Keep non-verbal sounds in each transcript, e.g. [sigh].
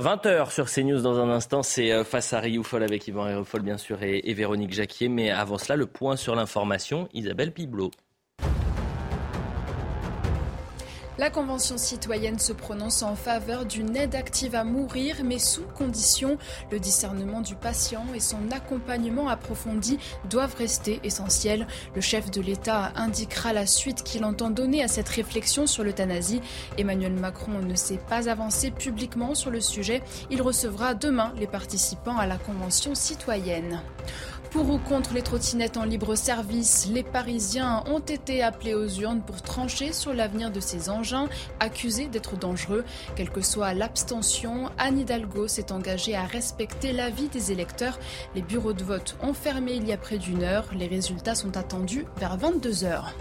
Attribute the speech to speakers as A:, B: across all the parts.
A: 20h sur CNews dans un instant, c'est euh, face à Rioufol avec Yvan Rioufol bien sûr et, et Véronique Jacquier. Mais avant cela, le point sur l'information, Isabelle Piblot.
B: La Convention citoyenne se prononce en faveur d'une aide active à mourir, mais sous condition. Le discernement du patient et son accompagnement approfondi doivent rester essentiels. Le chef de l'État indiquera la suite qu'il entend donner à cette réflexion sur l'euthanasie. Emmanuel Macron ne s'est pas avancé publiquement sur le sujet. Il recevra demain les participants à la Convention citoyenne. Pour ou contre les trottinettes en libre service, les Parisiens ont été appelés aux urnes pour trancher sur l'avenir de ces engins accusés d'être dangereux. Quelle que soit l'abstention, Anne Hidalgo s'est engagée à respecter l'avis des électeurs. Les bureaux de vote ont fermé il y a près d'une heure. Les résultats sont attendus vers 22 heures.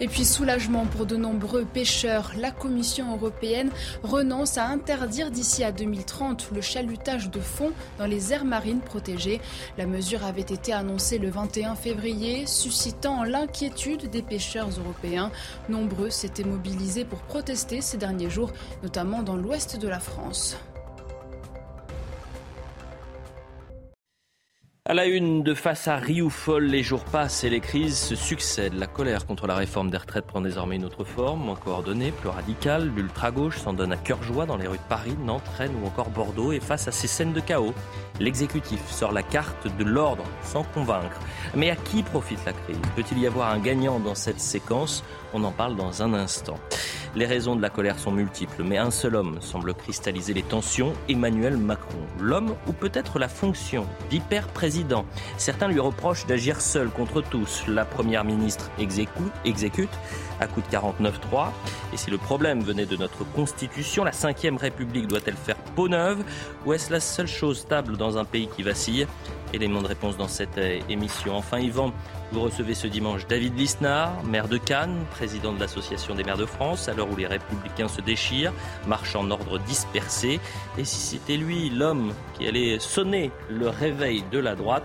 B: Et puis soulagement pour de nombreux pêcheurs, la Commission européenne renonce à interdire d'ici à 2030 le chalutage de fond dans les aires marines protégées. La mesure avait été annoncée le 21 février, suscitant l'inquiétude des pêcheurs européens. Nombreux s'étaient mobilisés pour protester ces derniers jours, notamment dans l'ouest de la France.
A: À la une de face à Rioufol, les jours passent et les crises se succèdent. La colère contre la réforme des retraites prend désormais une autre forme, moins coordonnée, plus radicale. L'ultra-gauche s'en donne à cœur joie dans les rues de Paris, Nantes, Rennes ou encore Bordeaux. Et face à ces scènes de chaos, l'exécutif sort la carte de l'ordre sans convaincre. Mais à qui profite la crise? Peut-il y avoir un gagnant dans cette séquence? On en parle dans un instant. Les raisons de la colère sont multiples, mais un seul homme semble cristalliser les tensions, Emmanuel Macron. L'homme ou peut-être la fonction d'hyper-président. Certains lui reprochent d'agir seul contre tous. La première ministre exécute, à coup de 49-3. Et si le problème venait de notre Constitution, la Ve République doit-elle faire peau neuve Ou est-ce la seule chose stable dans un pays qui vacille? Élément de réponse dans cette euh, émission. Enfin, Yvan, vous recevez ce dimanche David Lisnard, maire de Cannes, président de l'Association des maires de France, à l'heure où les républicains se déchirent, marchent en ordre dispersé. Et si c'était lui, l'homme qui allait sonner le réveil de la droite,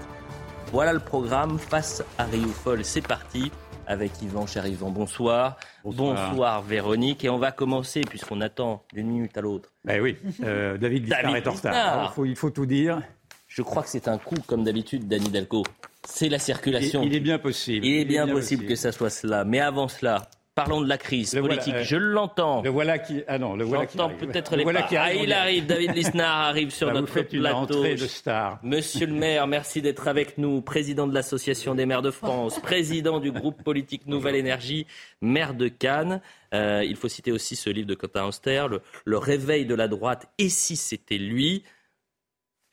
A: voilà le programme face à Rioufol. C'est parti avec Yvan, cher Yvan. Bonsoir. bonsoir. Véronique. Et on va commencer, puisqu'on attend d'une minute à l'autre.
C: Ben oui, euh, David Lisnard est en retard. Il faut, il faut tout dire.
A: Je crois que c'est un coup, comme d'habitude, d'Annie Delco. C'est la circulation.
C: Il, est bien possible.
A: Il est bien, possible, que ça soit cela. Mais avant cela, Parlons de la crise politique. Euh, je l'entends.
C: Le voilà qui. Ah non, le voilà
A: qui. J'entends peut-être les voilà qui ah, il arrive. David Lisnard arrive sur [laughs]
C: bah,
A: notre
C: vous faites
A: plateau.
C: Une de star.
A: Monsieur le maire, merci d'être avec nous. Président de l'Association des maires de France, [laughs] président du groupe politique Nouvelle Énergie, maire de Cannes. Euh, il faut citer aussi ce livre de Quentin Auster, le, le réveil de la droite. Et si c'était lui?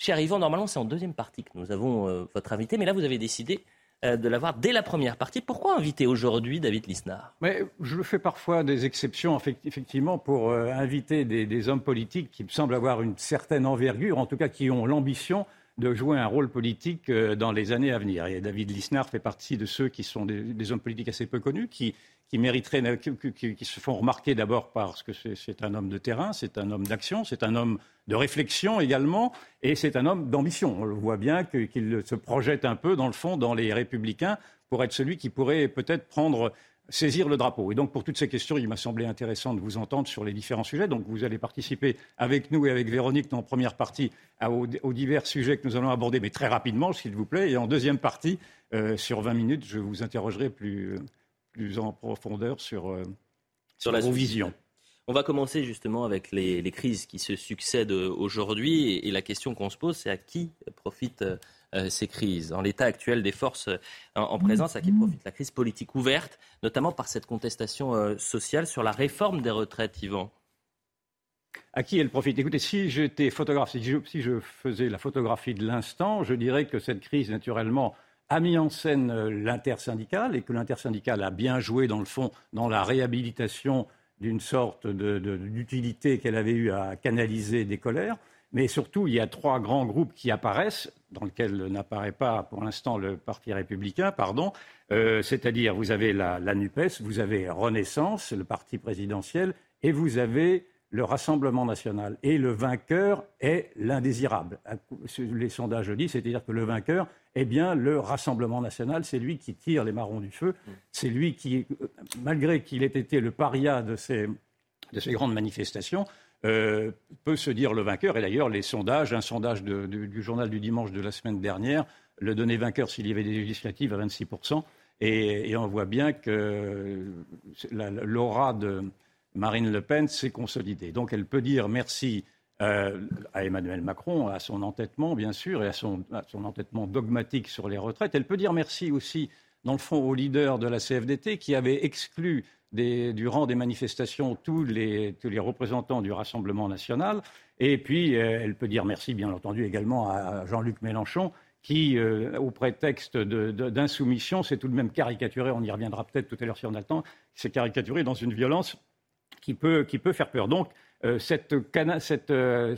A: Cher Yvan, normalement, c'est en deuxième partie que nous avons euh, votre invité, mais là, vous avez décidé euh, de l'avoir dès la première partie. Pourquoi inviter aujourd'hui David Lisnard?
C: Mais Je fais parfois des exceptions, effectivement, pour euh, inviter des, hommes politiques qui me semblent avoir une certaine envergure, en tout cas qui ont l'ambition de jouer un rôle politique dans les années à venir. Et David Lisnard fait partie de ceux qui sont des, des hommes politiques assez peu connus, qui qui mériteraient, qui, se font remarquer d'abord parce que c'est un homme de terrain, c'est un homme d'action, c'est un homme de réflexion également, et c'est un homme d'ambition. On le voit bien qu'il se projette un peu, dans le fond, dans les républicains, pour être celui qui pourrait peut-être prendre saisir le drapeau. Et donc, pour toutes ces questions, il m'a semblé intéressant de vous entendre sur les différents sujets. Donc, vous allez participer avec nous et avec Véronique la première partie aux, divers sujets que nous allons aborder, mais très rapidement, s'il vous plaît. Et en deuxième partie, euh, sur 20 minutes, je vous interrogerai plus, plus en profondeur sur, euh, sur, la vision.
A: On va commencer justement avec les, crises qui se succèdent aujourd'hui et, la question qu'on se pose, c'est à qui profite ces crises? En l'état actuel des forces en, présence, à qui profite la crise politique ouverte, notamment par cette contestation sociale sur la réforme des retraites, Yvan?
C: À qui elle profite? Écoutez, si j'étais photographe, si je, faisais la photographie de l'instant, je dirais que cette crise, naturellement, a mis en scène euh, l'intersyndicale et que l'intersyndicale a bien joué, dans le fond, dans la réhabilitation d'une sorte d'utilité qu'elle avait eue à canaliser des colères. Mais surtout, il y a trois grands groupes qui apparaissent, dans lesquels n'apparaît pas pour l'instant le Parti républicain, pardon. Euh, c'est-à-dire, vous avez la, la, NUPES, vous avez Renaissance, le parti présidentiel, et vous avez le Rassemblement national. Et le vainqueur est l'indésirable. Les sondages le disent, c'est-à-dire que le vainqueur est bien le Rassemblement national. C'est lui qui tire les marrons du feu. C'est lui qui, malgré qu'il ait été le paria de ces, de ces grandes manifestations, euh, peut se dire le vainqueur. Et d'ailleurs, les sondages, un sondage du journal du dimanche de la semaine dernière, le donnait vainqueur s'il y avait des législatives à 26%. Et, et on voit bien que l'aura de Marine Le Pen s'est consolidée. Donc elle peut dire merci euh, à Emmanuel Macron, à son entêtement, bien sûr, et à son, entêtement dogmatique sur les retraites. Elle peut dire merci aussi, dans le fond, au leader de la CFDT qui avait exclu du rang des manifestations tous les, représentants du Rassemblement national. Et puis, euh, elle peut dire merci, bien entendu, également à Jean-Luc Mélenchon, qui, euh, au prétexte d'insoumission, s'est tout de même caricaturé, on y reviendra peut-être tout à l'heure si on a le temps, s'est caricaturé dans une violence qui peut, faire peur. Donc, euh, euh,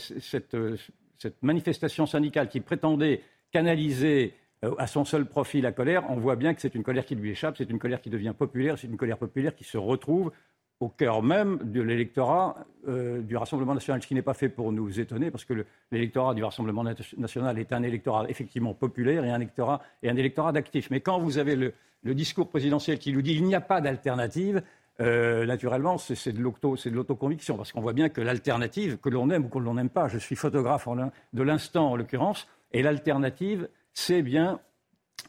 C: euh, cette, manifestation syndicale qui prétendait canaliser à son seul profit la colère, on voit bien que c'est une colère qui lui échappe, c'est une colère qui devient populaire, c'est une colère populaire qui se retrouve au cœur même de l'électorat du Rassemblement national, ce qui n'est pas fait pour nous étonner, parce que l'électorat du Rassemblement national est un électorat effectivement populaire et un électorat, électorat d'actifs. Mais quand vous avez le, le discours présidentiel qui nous dit il n'y a pas d'alternative, euh, naturellement, c'est de l'autoconviction, parce qu'on voit bien que l'alternative, que l'on aime ou que l'on n'aime pas, je suis photographe de l'instant en l'occurrence, et l'alternative, c'est bien,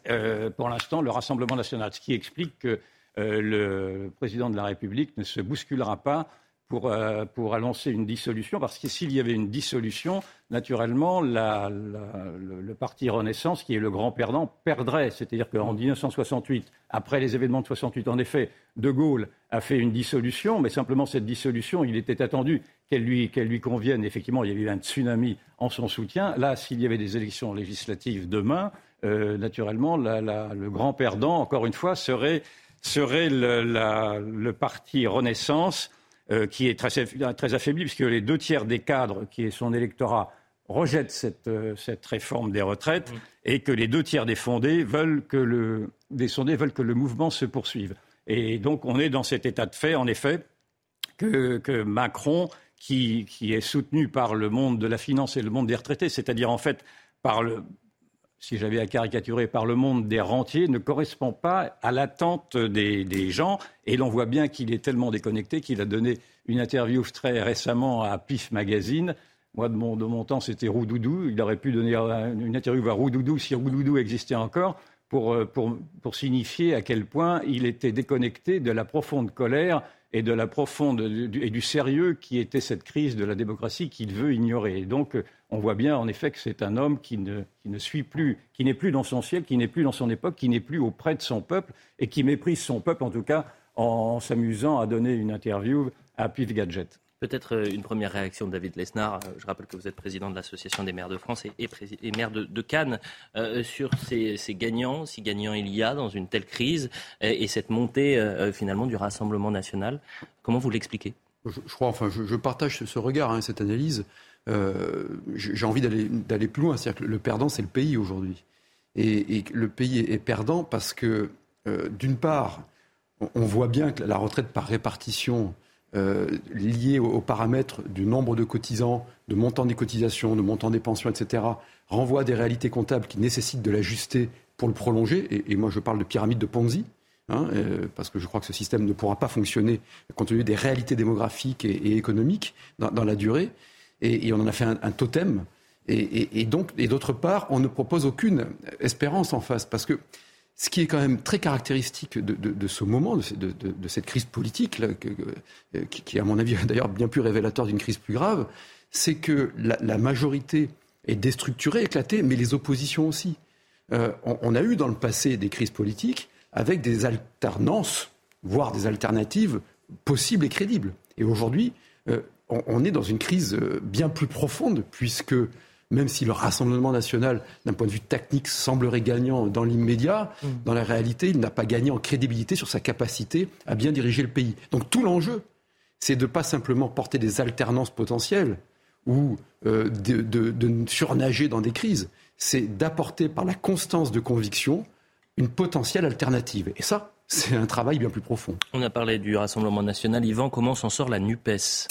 C: euh, pour l'instant, le Rassemblement national, ce qui explique que euh, le président de la République ne se bousculera pas pour, euh, pour annoncer une dissolution, parce que s'il y avait une dissolution, naturellement, la, le, le, parti Renaissance, qui est le grand perdant, perdrait. C'est-à-dire qu'en 1968, après les événements de 68, en effet, De Gaulle a fait une dissolution, mais simplement cette dissolution, il était attendu qu'elle lui, qu'elle lui convienne. Effectivement, il y avait eu un tsunami en son soutien. Là, s'il y avait des élections législatives demain, euh, naturellement, la, le grand perdant, encore une fois, serait, serait le, le parti Renaissance euh, qui est très, affaibli, puisque les deux tiers des cadres, qui est son électorat, rejettent cette, euh, réforme des retraites, mmh. et que les deux tiers des fondés veulent que le, des sondés veulent que le mouvement se poursuive. Et donc on est dans cet état de fait, en effet, que, Macron, qui, est soutenu par le monde de la finance et le monde des retraités, c'est-à-dire en fait par le, si j'avais à caricaturer, par le monde des rentiers ne correspond pas à l'attente des, gens. Et l'on voit bien qu'il est tellement déconnecté qu'il a donné une interview très récemment à PIF Magazine. Moi, de mon, de mon temps, c'était Roudoudou. Il aurait pu donner une interview à Roudoudou si Roudoudou existait encore. Pour, pour, pour, signifier à quel point il était déconnecté de la profonde colère et de la profonde et du sérieux qui était cette crise de la démocratie qu'il veut ignorer. Et donc, on voit bien en effet que c'est un homme qui ne, qui ne suit plus, qui n'est plus dans son siècle, qui n'est plus dans son époque, qui n'est plus auprès de son peuple et qui méprise son peuple, en tout cas en, s'amusant à donner une interview à Pif Gadget.
A: Peut-être euh, une première réaction de David Lesnar. Euh, je rappelle que vous êtes président de l'Association des maires de France et, maire de, Cannes. Euh, sur ces, gagnants, si gagnants il y a dans une telle crise et, cette montée finalement du Rassemblement national, comment vous l'expliquez?
D: Je, crois, enfin, je, partage ce, regard, hein, cette analyse. J'ai envie d'aller plus loin. C'est-à-dire que le perdant, c'est le pays aujourd'hui. Et, le pays est perdant parce que, d'une part, on voit bien que la retraite par répartition euh, aux, paramètres du nombre de cotisants, de montant des cotisations, de montant des pensions, etc., renvoie à des réalités comptables qui nécessitent de l'ajuster pour le prolonger. Et, moi, je parle de pyramide de Ponzi. Hein, euh, parce que je crois que ce système ne pourra pas fonctionner compte tenu des réalités démographiques et, économiques dans, la durée. Et, on en a fait un, un totem. Et, donc, et d'autre part, on ne propose aucune espérance en face, parce que ce qui est quand même très caractéristique de, ce moment, de, cette crise politique, qui, à mon avis, d'ailleurs bien plus révélateur d'une crise plus grave, c'est que la, majorité est déstructurée, éclatée, mais les oppositions aussi. on, a eu dans le passé des crises politiques avec des alternances, voire des alternatives possibles et crédibles. Et aujourd'hui, on, est dans une crise bien plus profonde, puisque même si le Rassemblement national, d'un point de vue technique, semblerait gagnant dans l'immédiat, mm. dans la réalité, il n'a pas gagné en crédibilité sur sa capacité à bien diriger le pays. Donc tout l'enjeu, c'est de ne pas simplement porter des alternances potentielles ou euh, de, de surnager dans des crises, c'est d'apporter par la constance de conviction une potentielle alternative. Et ça, c'est un travail bien plus profond.
A: On a parlé du Rassemblement national. Yvan, comment s'en sort la NUPES?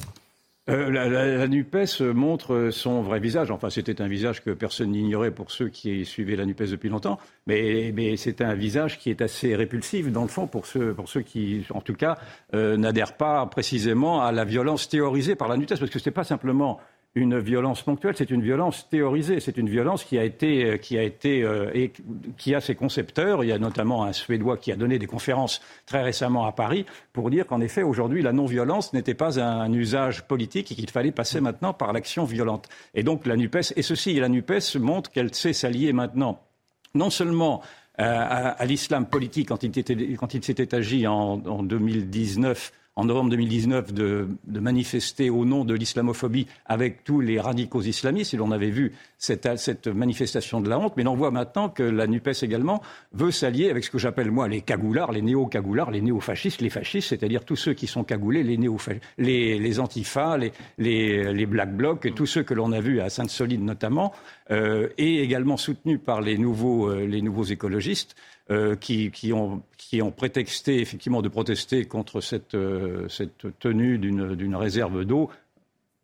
C: Euh, la, NUPES montre son vrai visage. Enfin, c'était un visage que personne n'ignorait pour ceux qui suivaient la NUPES depuis longtemps. Mais, c'est un visage qui est assez répulsif, dans le fond, pour ceux, qui, en tout cas, euh, n'adhèrent pas précisément à la violence théorisée par la NUPES. Parce que ce n'est pas simplement une violence ponctuelle, c'est une violence théorisée, c'est une violence qui a été, euh, qui a été, euh, et qui a ses concepteurs. Il y a notamment un Suédois qui a donné des conférences très récemment à Paris pour dire qu'en effet, aujourd'hui, la non-violence n'était pas un, usage politique et qu'il fallait passer maintenant par l'action violente. Et donc la NUPES, et ceci, la NUPES montre qu'elle sait s'allier maintenant non seulement euh, à, l'islam politique quand il, s'était agi en, en 2019 en novembre 2019 de, de manifester au nom de l'islamophobie avec tous les radicaux islamistes. Et l'on avait vu cette, cette, manifestation de la honte. Mais l'on voit maintenant que la NUPES également veut s'allier avec ce que j'appelle moi les cagoulards, les néo-cagoulards, les néo-fascistes, les fascistes, c'est-à-dire tous ceux qui sont cagoulés, les néo les, les antifas, les, les, les black blocs, tous ceux que l'on a vus à Sainte-Solide notamment, euh, et également soutenus par les nouveaux, euh, les nouveaux écologistes. Euh, qui, ont, prétexté effectivement de protester contre cette, euh, tenue d'une réserve d'eau,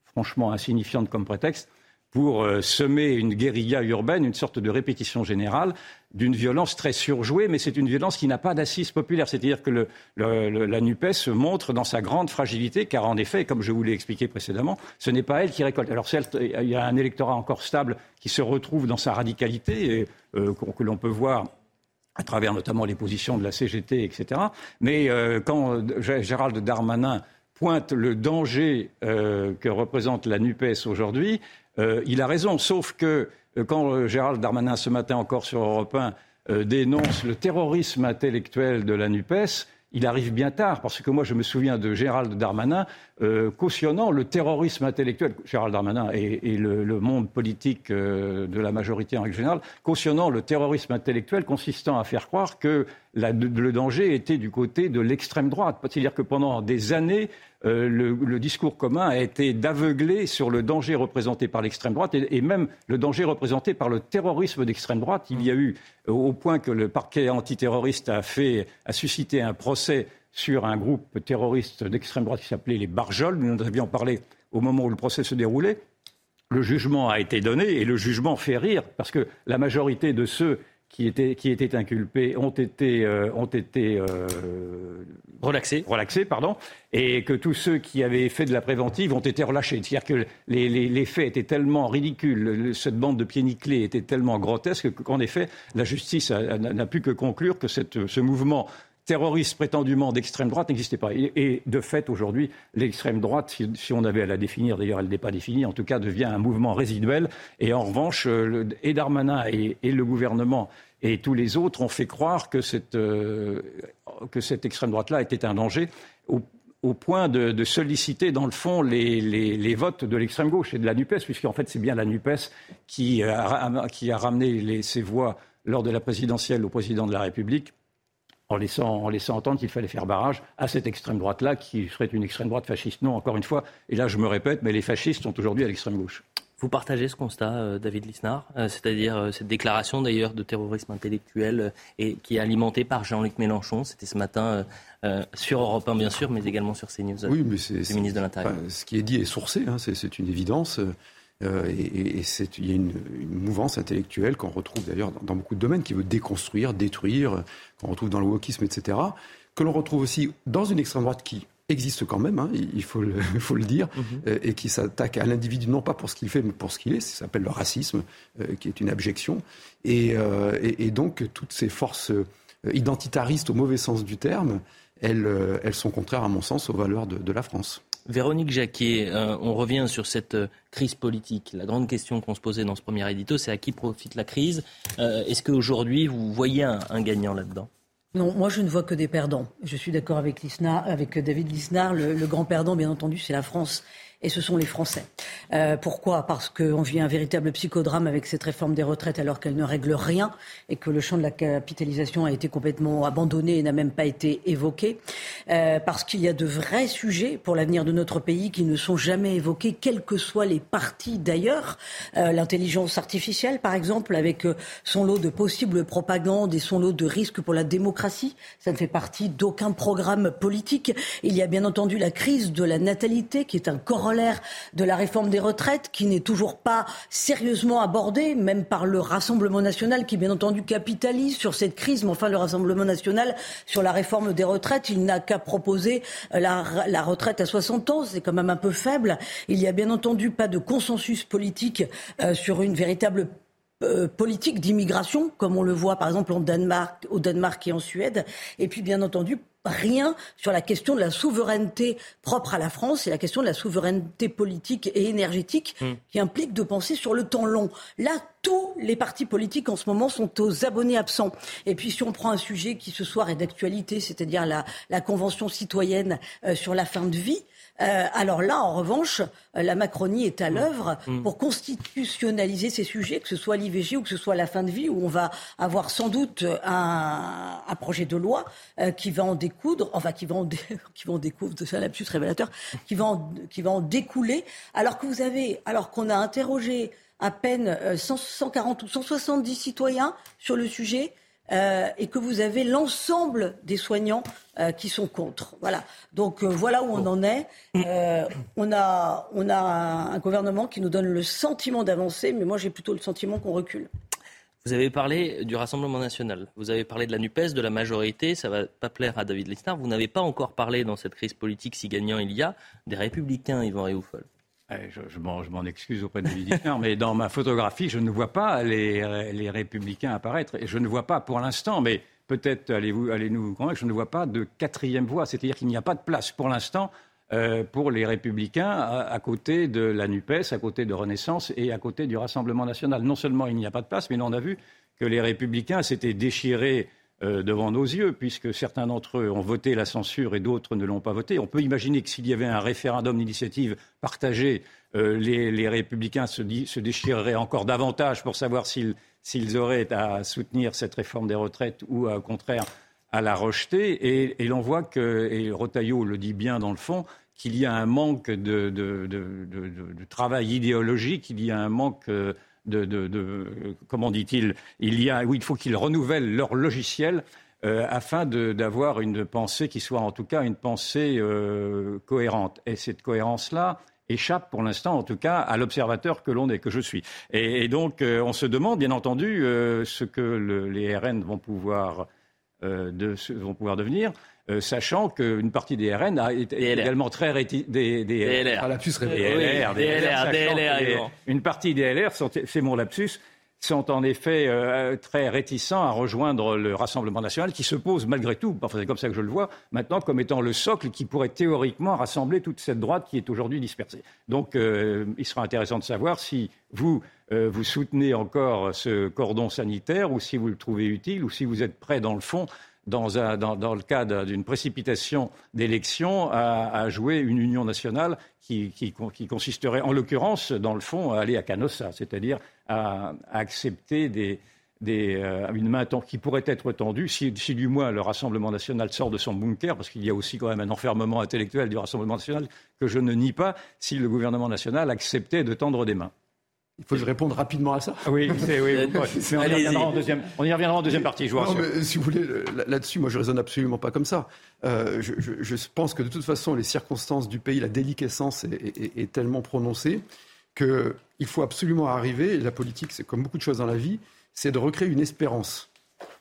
C: franchement insignifiante comme prétexte, pour euh, semer une guérilla urbaine, une sorte de répétition générale d'une violence très surjouée, mais c'est une violence qui n'a pas d'assise populaire. C'est-à-dire que la NUPES se montre dans sa grande fragilité, car en effet, comme je vous l'ai expliqué précédemment, ce n'est pas elle qui récolte. Alors certes, il y a un électorat encore stable qui se retrouve dans sa radicalité, et, que l'on peut voir à travers notamment les positions de la CGT, etc. Mais euh, quand Gérald Darmanin pointe le danger euh, que représente la NUPES aujourd'hui, euh, il a raison, sauf que quand Gérald Darmanin, ce matin encore sur Europe 1, dénonce le terrorisme intellectuel de la NUPES, il arrive bien tard, parce que moi je me souviens de Gérald Darmanin euh, cautionnant le terrorisme intellectuel, Gérald Darmanin et, le, monde politique euh, de la majorité en règle générale, cautionnant le terrorisme intellectuel consistant à faire croire que le danger était du côté de l'extrême droite. C'est-à-dire que pendant des années, euh, le, discours commun a été d'aveugler sur le danger représenté par l'extrême droite et, même le danger représenté par le terrorisme d'extrême droite. Il y a eu, au point que le parquet antiterroriste a, fait, a suscité un procès sur un groupe terroriste d'extrême droite qui s'appelait les Barjols. Nous en avions parlé au moment où le procès se déroulait. Le jugement a été donné et le jugement fait rire parce que la majorité de ceux qui étaient, qui étaient inculpés ont été, euh, ont été euh,
A: relaxés.
C: relaxés pardon, et que tous ceux qui avaient fait de la préventive ont été relâchés. C'est-à-dire que les, les, les, faits étaient tellement ridicules, cette bande de pieds nickelés était tellement grotesque qu'en effet, la justice n'a pu que conclure que cette, ce mouvement terroriste prétendument d'extrême droite n'existait pas. Et, de fait, aujourd'hui, l'extrême droite, si, on avait à la définir, d'ailleurs elle n'est pas définie, en tout cas devient un mouvement résiduel. Et en revanche, euh, et Darmanin et, le gouvernement et tous les autres ont fait croire que cette, euh, extrême droite-là était un danger. Au, point de, solliciter, dans le fond, les, les, votes de l'extrême gauche et de la NUPES, puisqu'en fait, c'est bien la NUPES qui a, qui a ramené ses voix lors de la présidentielle au président de la République en laissant, en laissant entendre qu'il fallait faire barrage à cette extrême droite-là, qui serait une extrême droite fasciste. Non, encore une fois, et là je me répète, mais les fascistes sont aujourd'hui à l'extrême gauche.
A: Vous partagez ce constat, euh, David Lisnard, euh, c'est-à-dire euh, cette déclaration d'ailleurs de terrorisme intellectuel et qui est alimentée par Jean-Luc Mélenchon. C'était ce matin sur Europe 1 bien sûr, mais également sur CNews.
D: Oui, mais c'est ministre de l'Intérieur. ce qui est dit est sourcé, hein, c'est une évidence. Euh, et, il y a une, mouvance intellectuelle qu'on retrouve d'ailleurs dans, beaucoup de domaines qui veut déconstruire, détruire, qu'on retrouve dans le wokisme, etc. Que l'on retrouve aussi dans une extrême droite qui existe quand même, hein, il, faut le, [laughs] il faut le dire, mhm. euh, et qui s'attaque à l'individu non pas pour ce qu'il fait, mais pour ce qu'il est. Ça s'appelle le racisme, euh, qui est une abjection. Et, et, donc toutes ces forces identitaristes au mauvais sens du terme, elles, elles sont contraires, à mon sens, aux valeurs de, de la France.
A: Véronique Jacquet, euh, on revient sur cette euh, crise politique. La grande question qu'on se posait dans ce premier édito, c'est à qui profite la crise? Euh, Est-ce qu'aujourd'hui, vous voyez un, gagnant là-dedans?
E: Non, moi je ne vois que des perdants. Je suis d'accord avec, avec David Lisnard. le, grand perdant, bien entendu, c'est la France et ce sont les Français. Euh, pourquoi? Parce qu'on vit un véritable psychodrame avec cette réforme des retraites alors qu'elle ne règle rien et que le champ de la capitalisation a été complètement abandonné et n'a même pas été évoqué. Euh, parce qu'il y a de vrais sujets pour l'avenir de notre pays qui ne sont jamais évoqués, quels que soient les partis d'ailleurs. Euh, L'intelligence artificielle, par exemple, avec son lot de possibles propagandes et son lot de risques pour la démocratie, ça ne fait partie d'aucun programme politique. Il y a bien entendu la crise de la natalité qui est un corps l'air de la réforme des retraites qui n'est toujours pas sérieusement abordée, même par le Rassemblement national qui, bien entendu, capitalise sur cette crise. Mais enfin, le Rassemblement national, sur la réforme des retraites, il n'a qu'à proposer euh, la, retraite à 60 ans. C'est quand même un peu faible. Il n'y a bien entendu pas de consensus politique euh, sur une véritable euh, politique d'immigration, comme on le voit par exemple Danemark, au Danemark et en Suède, et puis bien entendu rien sur la question de la souveraineté propre à la France et la question de la souveraineté politique et énergétique hmm. qui implique de penser sur le temps long. Là, tous les partis politiques en ce moment sont aux abonnés absents. Et puis si on prend un sujet qui ce soir est d'actualité, c'est-à-dire la, la, Convention citoyenne euh, sur la fin de vie, euh, alors là, en revanche, euh, la Macronie est à mmh. l'œuvre mmh. pour constitutionnaliser ces sujets, que ce soit l'IVG ou que ce soit la fin de vie, où on va avoir sans doute un, un projet de loi euh, qui va en découdre, enfin qui va en, [laughs] qui va en découdre, c'est un lapsus révélateur, qui va en, qui va en découler, alors que vous avez, alors qu'on a interrogé à peine 140 ou 170 citoyens sur le sujet, euh, et que vous avez l'ensemble des soignants euh, qui sont contre. Voilà. Donc euh, voilà où on en est. on a, on a un, gouvernement qui nous donne le sentiment d'avancer, mais moi j'ai plutôt le sentiment qu'on recule.
A: Vous avez parlé du Rassemblement national, vous avez parlé de la NUPES, de la majorité, ça va pas plaire à David Lisnard. Vous n'avez pas encore parlé dans cette crise politique, si gagnant il y a, des républicains, Yvan Réoufol.
C: Eh, je, m'en excuse auprès de l'éditeur, mais dans ma photographie, je ne vois pas les, les républicains apparaître. Et je ne vois pas pour l'instant, mais peut-être allez-vous allez nous convaincre, je ne vois pas de quatrième voie. C'est-à-dire qu'il n'y a pas de place pour l'instant euh, pour les républicains à, à, côté de la NUPES, à côté de Renaissance et à côté du Rassemblement national. Non seulement il n'y a pas de place, mais on a vu que les républicains s'étaient déchirés euh, devant nos yeux, puisque certains d'entre eux ont voté la censure et d'autres ne l'ont pas voté. On peut imaginer que s'il y avait un référendum d'initiative partagé, euh, les, républicains se, déchireraient encore davantage pour savoir s'ils auraient à soutenir cette réforme des retraites ou au contraire à la rejeter. Et, l'on voit que, et Rotaillot le dit bien dans le fond, qu'il y a un manque de, travail idéologique, il y a un manque de, comment dit-il, il y a, il faut qu'ils renouvellent leur logiciel euh, afin d'avoir une pensée qui soit en tout cas une pensée euh, cohérente. Et cette cohérence-là échappe pour l'instant, en tout cas, à l'observateur que l'on est, que je suis. Et, donc, euh, on se demande, bien entendu, ce que les RN vont pouvoir devenir. Euh, sachant qu'une partie des RN a été également très réti... des,
A: des,
C: LR.
A: Ah,
C: lapsus DLR, DLR, Une partie des LR, c'est mon lapsus, sont en effet euh, très réticents à rejoindre le Rassemblement national qui se pose malgré tout, enfin c'est comme ça que je le vois, maintenant comme étant le socle qui pourrait théoriquement rassembler toute cette droite qui est aujourd'hui dispersée. Donc euh, il sera intéressant de savoir si vous, vous soutenez encore ce cordon sanitaire ou si vous le trouvez utile ou si vous êtes prêt dans le fond dans, le cadre d'une précipitation d'élection, à, jouer une union nationale qui, consisterait, en l'occurrence, dans le fond, à aller à Canossa, c'est-à-dire à, accepter euh, une main qui pourrait être tendue si, si, du moins le Rassemblement national sort de son bunker, parce qu'il y a aussi quand même un enfermement intellectuel du Rassemblement national que je ne nie pas, si le gouvernement national acceptait de tendre des mains.
D: Il faut que je réponde rapidement à ça.
C: Oui, [laughs] c'est oui. on, y reviendra en deuxième, on y reviendra en deuxième partie, je vous non,
D: mais, si vous voulez, là-dessus, moi, je raisonne absolument pas comme ça. Euh, je, je, je, pense que de toute façon, les circonstances du pays, la déliquescence est, est, est tellement prononcée qu'il faut absolument arriver, et la politique, c'est comme beaucoup de choses dans la vie, c'est de recréer une espérance.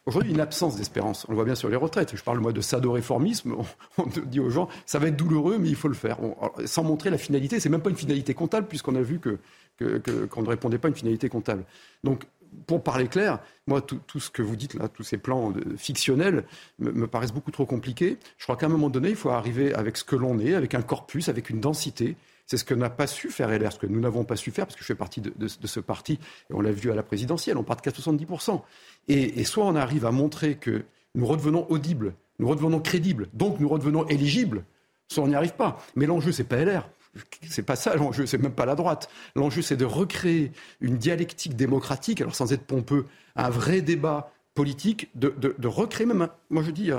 D: Aujourd'hui, une absence d'espérance. On le voit bien sur les retraites. Je parle, moi, de sado-réformisme. On, dit aux gens, ça va être douloureux, mais il faut le faire. sans montrer la finalité. C'est même pas une finalité comptable, puisqu'on a vu que qu'on ne répondait pas à une finalité comptable. Donc pour parler clair, moi, tout, ce que vous dites là, tous ces plans fictionnels, me, paraissent beaucoup trop compliqués. Je crois qu'à un moment donné, il faut arriver avec ce que l'on est, avec un corpus, avec une densité. C'est ce que n'a pas su faire LR, ce que nous n'avons pas su faire, parce que je fais partie de, ce parti, et on l'a vu à la présidentielle, on part de 70%. Et, soit on arrive à montrer que nous redevenons audibles, nous redevenons crédibles, donc nous redevenons éligibles, soit on n'y arrive pas. Mais l'enjeu, c'est pas LR. C'est pas ça l'enjeu, c'est même pas la droite. L'enjeu, c'est de recréer une dialectique démocratique, alors sans être pompeux, un vrai débat politique, de, recréer même, moi je dis,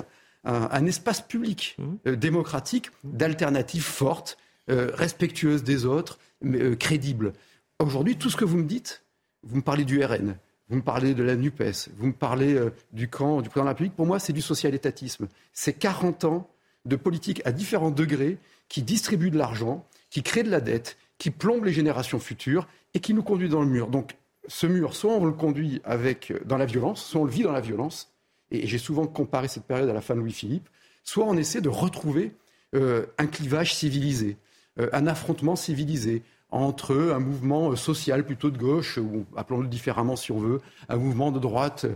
D: un, espace public mmh. euh, démocratique d'alternatives fortes, euh, respectueuses des autres, mais euh, crédibles. Aujourd'hui, tout ce que vous me dites, vous me parlez du RN, vous me parlez de la NUPES, vous me parlez du camp du président de la République, pour moi, c'est du social-étatisme. C'est 40 ans de politique à différents degrés qui distribuent de l'argent, qui crée de la dette, qui plombe les générations futures et qui nous conduit dans le mur. Donc ce mur, soit on le conduit avec, dans la violence, soit on le vit dans la violence, et j'ai souvent comparé cette période à la fin de Louis-Philippe, soit on essaie de retrouver euh, un clivage civilisé, euh, un affrontement civilisé entre un mouvement euh, social plutôt de gauche, ou appelons-le différemment si on veut, un mouvement de droite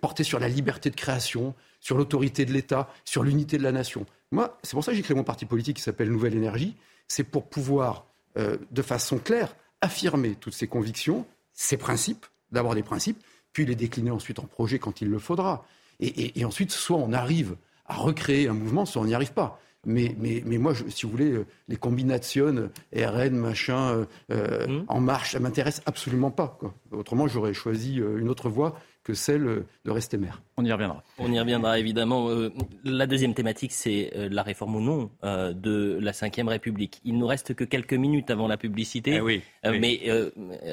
D: porté sur la liberté de création, sur l'autorité de l'État, sur l'unité de la nation. Moi, c'est pour ça que j'ai créé mon parti politique qui s'appelle Nouvelle Énergie, c'est pour pouvoir, euh, de façon claire, affirmer toutes ces convictions, ces principes, d'avoir des principes, puis les décliner ensuite en projet quand il le faudra. Et, ensuite, soit on arrive à recréer un mouvement, soit on n'y arrive pas. Mais, mais, mais, moi, si vous voulez, euh, les combinations RN, machin, euh, mmh. en marche, ça m'intéresse absolument pas. Autrement, j'aurais choisi une autre voie que celle de rester maire.
A: On y reviendra. On y reviendra évidemment. Euh, la deuxième thématique, c'est euh, la réforme ou non euh, de la Ve République. Il nous reste que quelques minutes avant la publicité,
C: eh oui,
A: mais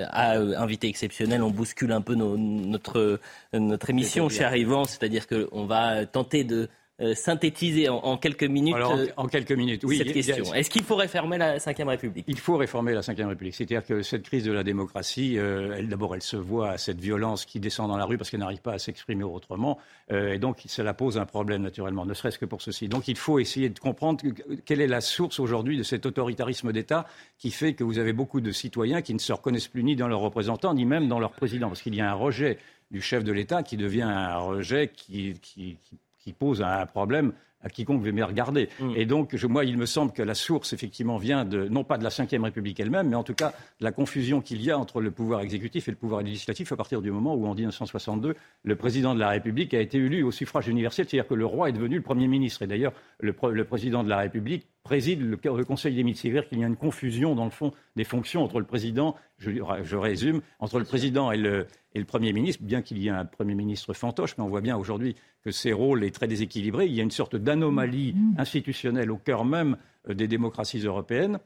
A: à invité exceptionnel, on bouscule un peu notre, notre émission chez Arrivant, c'est-à-dire qu'on va tenter de euh, synthétiser en, quelques minutes
C: euh, en, quelques minutes, oui,
A: cette question. Est-ce qu'il faut réformer la Ve République?
C: Il faut réformer la Ve République. C'est-à-dire que cette crise de la démocratie, euh, d'abord, elle se voit à cette violence qui descend dans la rue parce qu'elle n'arrive pas à s'exprimer autrement. et donc, cela pose un problème, naturellement, ne serait-ce que pour ceci. Donc, il faut essayer de comprendre quelle est la source aujourd'hui de cet autoritarisme d'État qui fait que vous avez beaucoup de citoyens qui ne se reconnaissent plus ni dans leurs représentants, ni même dans leur président. Parce qu'il y a un rejet du chef de l'État qui devient un rejet qui, qui, qui qui pose un problème à quiconque veut bien regarder. Mm. Et donc, moi, il me semble que la source, effectivement, vient de, non pas de la Ve République elle-même, mais en tout cas de la confusion qu'il y a entre le pouvoir exécutif et le pouvoir législatif à partir du moment où, en 1962, le président de la République a été élu au suffrage universel, c'est-à-dire que le roi est devenu le Premier ministre. Et d'ailleurs, le, président de la République préside le, Conseil des ministres. C'est-à-dire qu'il y a une confusion, dans le fond, des fonctions entre le président, je, je résume, entre le président et le, et le Premier ministre, bien qu'il y ait un Premier ministre fantoche, mais on voit bien aujourd'hui que ses rôles est très déséquilibré. Il y a une sorte d'anomalie mm. institutionnelle au cœur même euh, des démocraties européennes.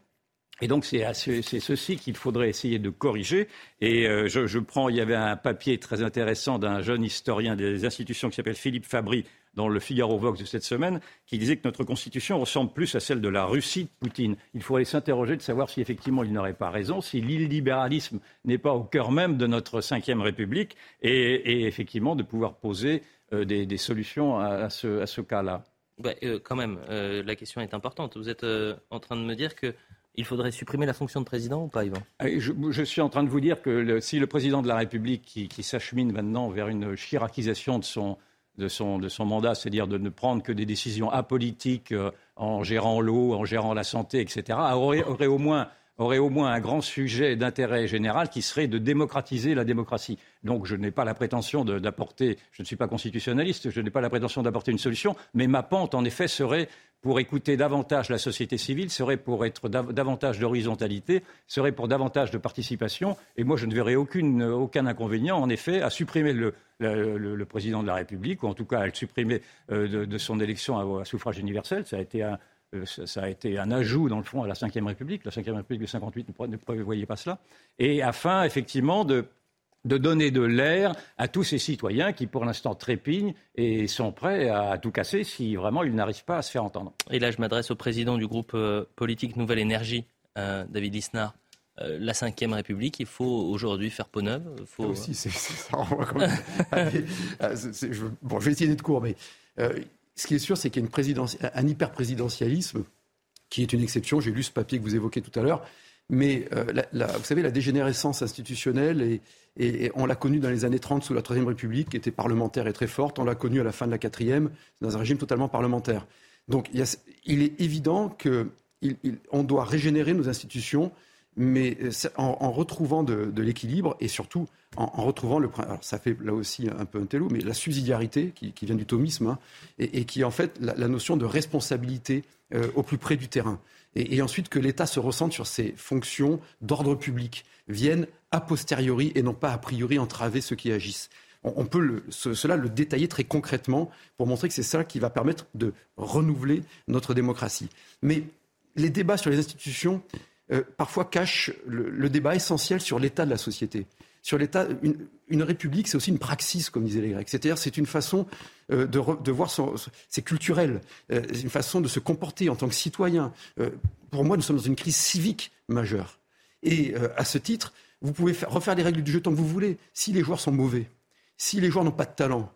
C: Et donc c'est ceci qu'il faudrait essayer de corriger. Et euh, je, prends, il y avait un papier très intéressant d'un jeune historien des institutions qui s'appelle Philippe Fabry dans le Figaro Vox de cette semaine, qui disait que notre constitution ressemble plus à celle de la Russie de Poutine. Il faudrait s'interroger de savoir si effectivement il n'aurait pas raison, si l'illibéralisme n'est pas au cœur même de notre cinquième République, et, effectivement de pouvoir poser euh, des, solutions à, ce, cas-là.
A: Euh, quand même, la question est importante. Vous êtes en train de me dire que il faudrait supprimer la fonction de président ou pas, Yvan?
C: Je, suis en train de vous dire que si le président de la République, qui, qui s'achemine maintenant vers une chiracisation de son, de son, de son mandat, c'est-à-dire de ne prendre que des décisions apolitiques euh, en gérant l'eau, en gérant la santé, etc., aurait, aurait au moins aurait au moins un grand sujet d'intérêt général qui serait de démocratiser la démocratie. Donc je n'ai pas la prétention d'apporter, je ne suis pas constitutionnaliste, je n'ai pas la prétention d'apporter une solution, mais ma pente, en effet, serait pour écouter davantage la société civile, serait pour être davantage d'horizontalité, serait pour davantage de participation. Et moi, je ne verrais aucun inconvénient, en effet, à supprimer le, président de la République, ou en tout cas à le supprimer euh, de, son élection à, suffrage universel. Ça a été un, euh, ça, a été un ajout, dans le fond, à la Ve République. La Ve République de 58 ne prévoyait pas cela. Et afin, effectivement, de de donner de l'air à tous ces citoyens qui, pour l'instant, trépignent et sont prêts à tout casser si vraiment ils n'arrivent pas à se faire entendre.
A: Et là, je m'adresse au président du groupe euh, politique Nouvelle Énergie, euh, David Lisnard. Euh, la Ve République, il faut aujourd'hui faire peau neuve. Faut...
D: aussi, c'est, ça [laughs] bon, je vais essayer d'être court, mais ce qui est sûr, c'est qu'il y a une un hyper-présidentialisme qui est une exception. J'ai lu ce papier que vous évoquez tout à l'heure Mais vous savez, la dégénérescence institutionnelle, et, on l'a connue dans les années 30 sous la Troisième République, qui était parlementaire et très forte. On l'a connue à la fin de la Quatrième, dans un régime totalement parlementaire. Donc il, est évident qu'on doit régénérer nos institutions mais euh, en, retrouvant de, l'équilibre et surtout en, retrouvant le. Alors ça fait là aussi un peu un télo, mais la subsidiarité qui, vient du thomisme hein, et, qui est en fait la, notion de responsabilité euh, au plus près du terrain. Et, ensuite que l'État se ressente sur ses fonctions d'ordre public, viennent a posteriori et non pas a priori entraver ceux qui agissent. On, peut cela le détailler très concrètement pour montrer que c'est ça qui va permettre de renouveler notre démocratie. Mais les débats sur les institutions, euh, parfois cache le, débat essentiel sur l'état de la société. Sur l'état, une, république, c'est aussi une praxis, comme disaient les Grecs. C'est-à-dire, c'est une façon euh, de, voir son, c'est culturel, euh, c'est une façon de se comporter en tant que citoyen. pour moi, nous sommes dans une crise civique majeure. Et à ce titre, vous pouvez refaire les règles du jeu tant que vous voulez. Si les joueurs sont mauvais, si les joueurs n'ont pas de talent,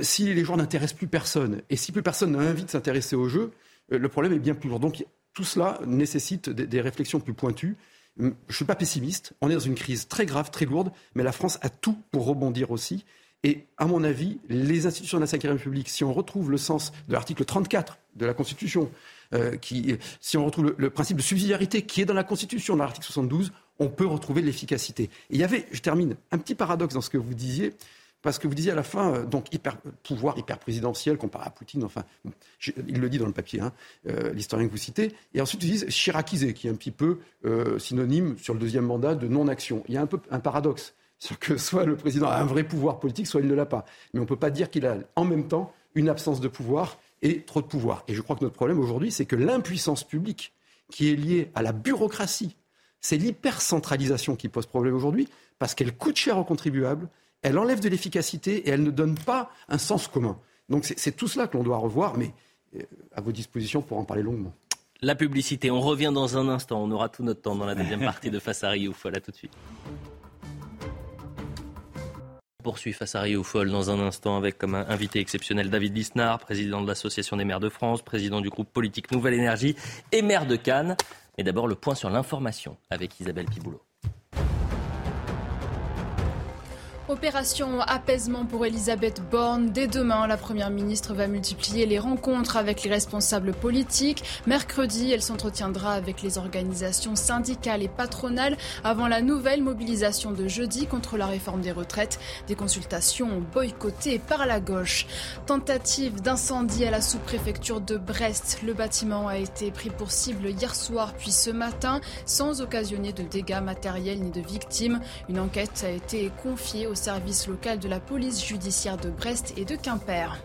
D: si les joueurs n'intéressent plus personne, et si plus personne n'a envie de s'intéresser au jeu, le problème est bien plus lourd. Donc tout cela nécessite des, réflexions plus pointues. Je ne suis pas pessimiste. On est dans une crise très grave, très lourde, mais la France a tout pour rebondir aussi. Et à mon avis, les institutions de la Ve République, si on retrouve le sens de l'article 34 de la Constitution, euh, si on retrouve le, principe de subsidiarité qui est dans la Constitution, dans l'article 72, on peut retrouver l'efficacité. il y avait, je termine, un petit paradoxe dans ce que vous disiez. Parce que vous disiez à la fin, euh, donc hyper, pouvoir hyper présidentiel comparé à Poutine, enfin, il le dit dans le papier, hein, euh, l'historien que vous citez. Et ensuite, ils disent chiracisé, qui est un petit peu euh, synonyme sur le deuxième mandat de non-action. Il y a un peu un paradoxe. Que soit le président a un vrai pouvoir politique, soit il ne l'a pas. Mais on ne peut pas dire qu'il a en même temps une absence de pouvoir et trop de pouvoir. Et je crois que notre problème aujourd'hui, c'est que l'impuissance publique qui est liée à la bureaucratie, c'est l'hypercentralisation qui pose problème aujourd'hui, parce qu'elle coûte cher aux contribuables, elle enlève de l'efficacité et elle ne donne pas un sens commun. Donc c'est tout cela que l'on doit revoir, mais euh, à vos dispositions pour en parler longuement.
A: La publicité, on revient dans un instant, on aura tout notre temps dans la deuxième partie de Face à Rio. Voilà tout de suite. On poursuit Face à Rio Folle dans un instant avec comme invité exceptionnel David Lisnard, président de l'Association des maires de France, président du groupe politique Nouvelle Énergie et maire de Cannes. Mais d'abord le point sur l'information avec Isabelle Piboulot.
B: Opération apaisement pour Elisabeth Borne. Dès demain, la Première ministre va multiplier les rencontres avec les responsables politiques. Mercredi, elle s'entretiendra avec les organisations syndicales et patronales avant la nouvelle mobilisation de jeudi contre la réforme des retraites. Des consultations boycottées par la gauche. Tentative d'incendie à la sous-préfecture de Brest. Le bâtiment a été pris pour cible hier soir puis ce matin sans occasionner de dégâts matériels ni de victimes. Une enquête a été confiée au service local de la police judiciaire de Brest et de Quimper.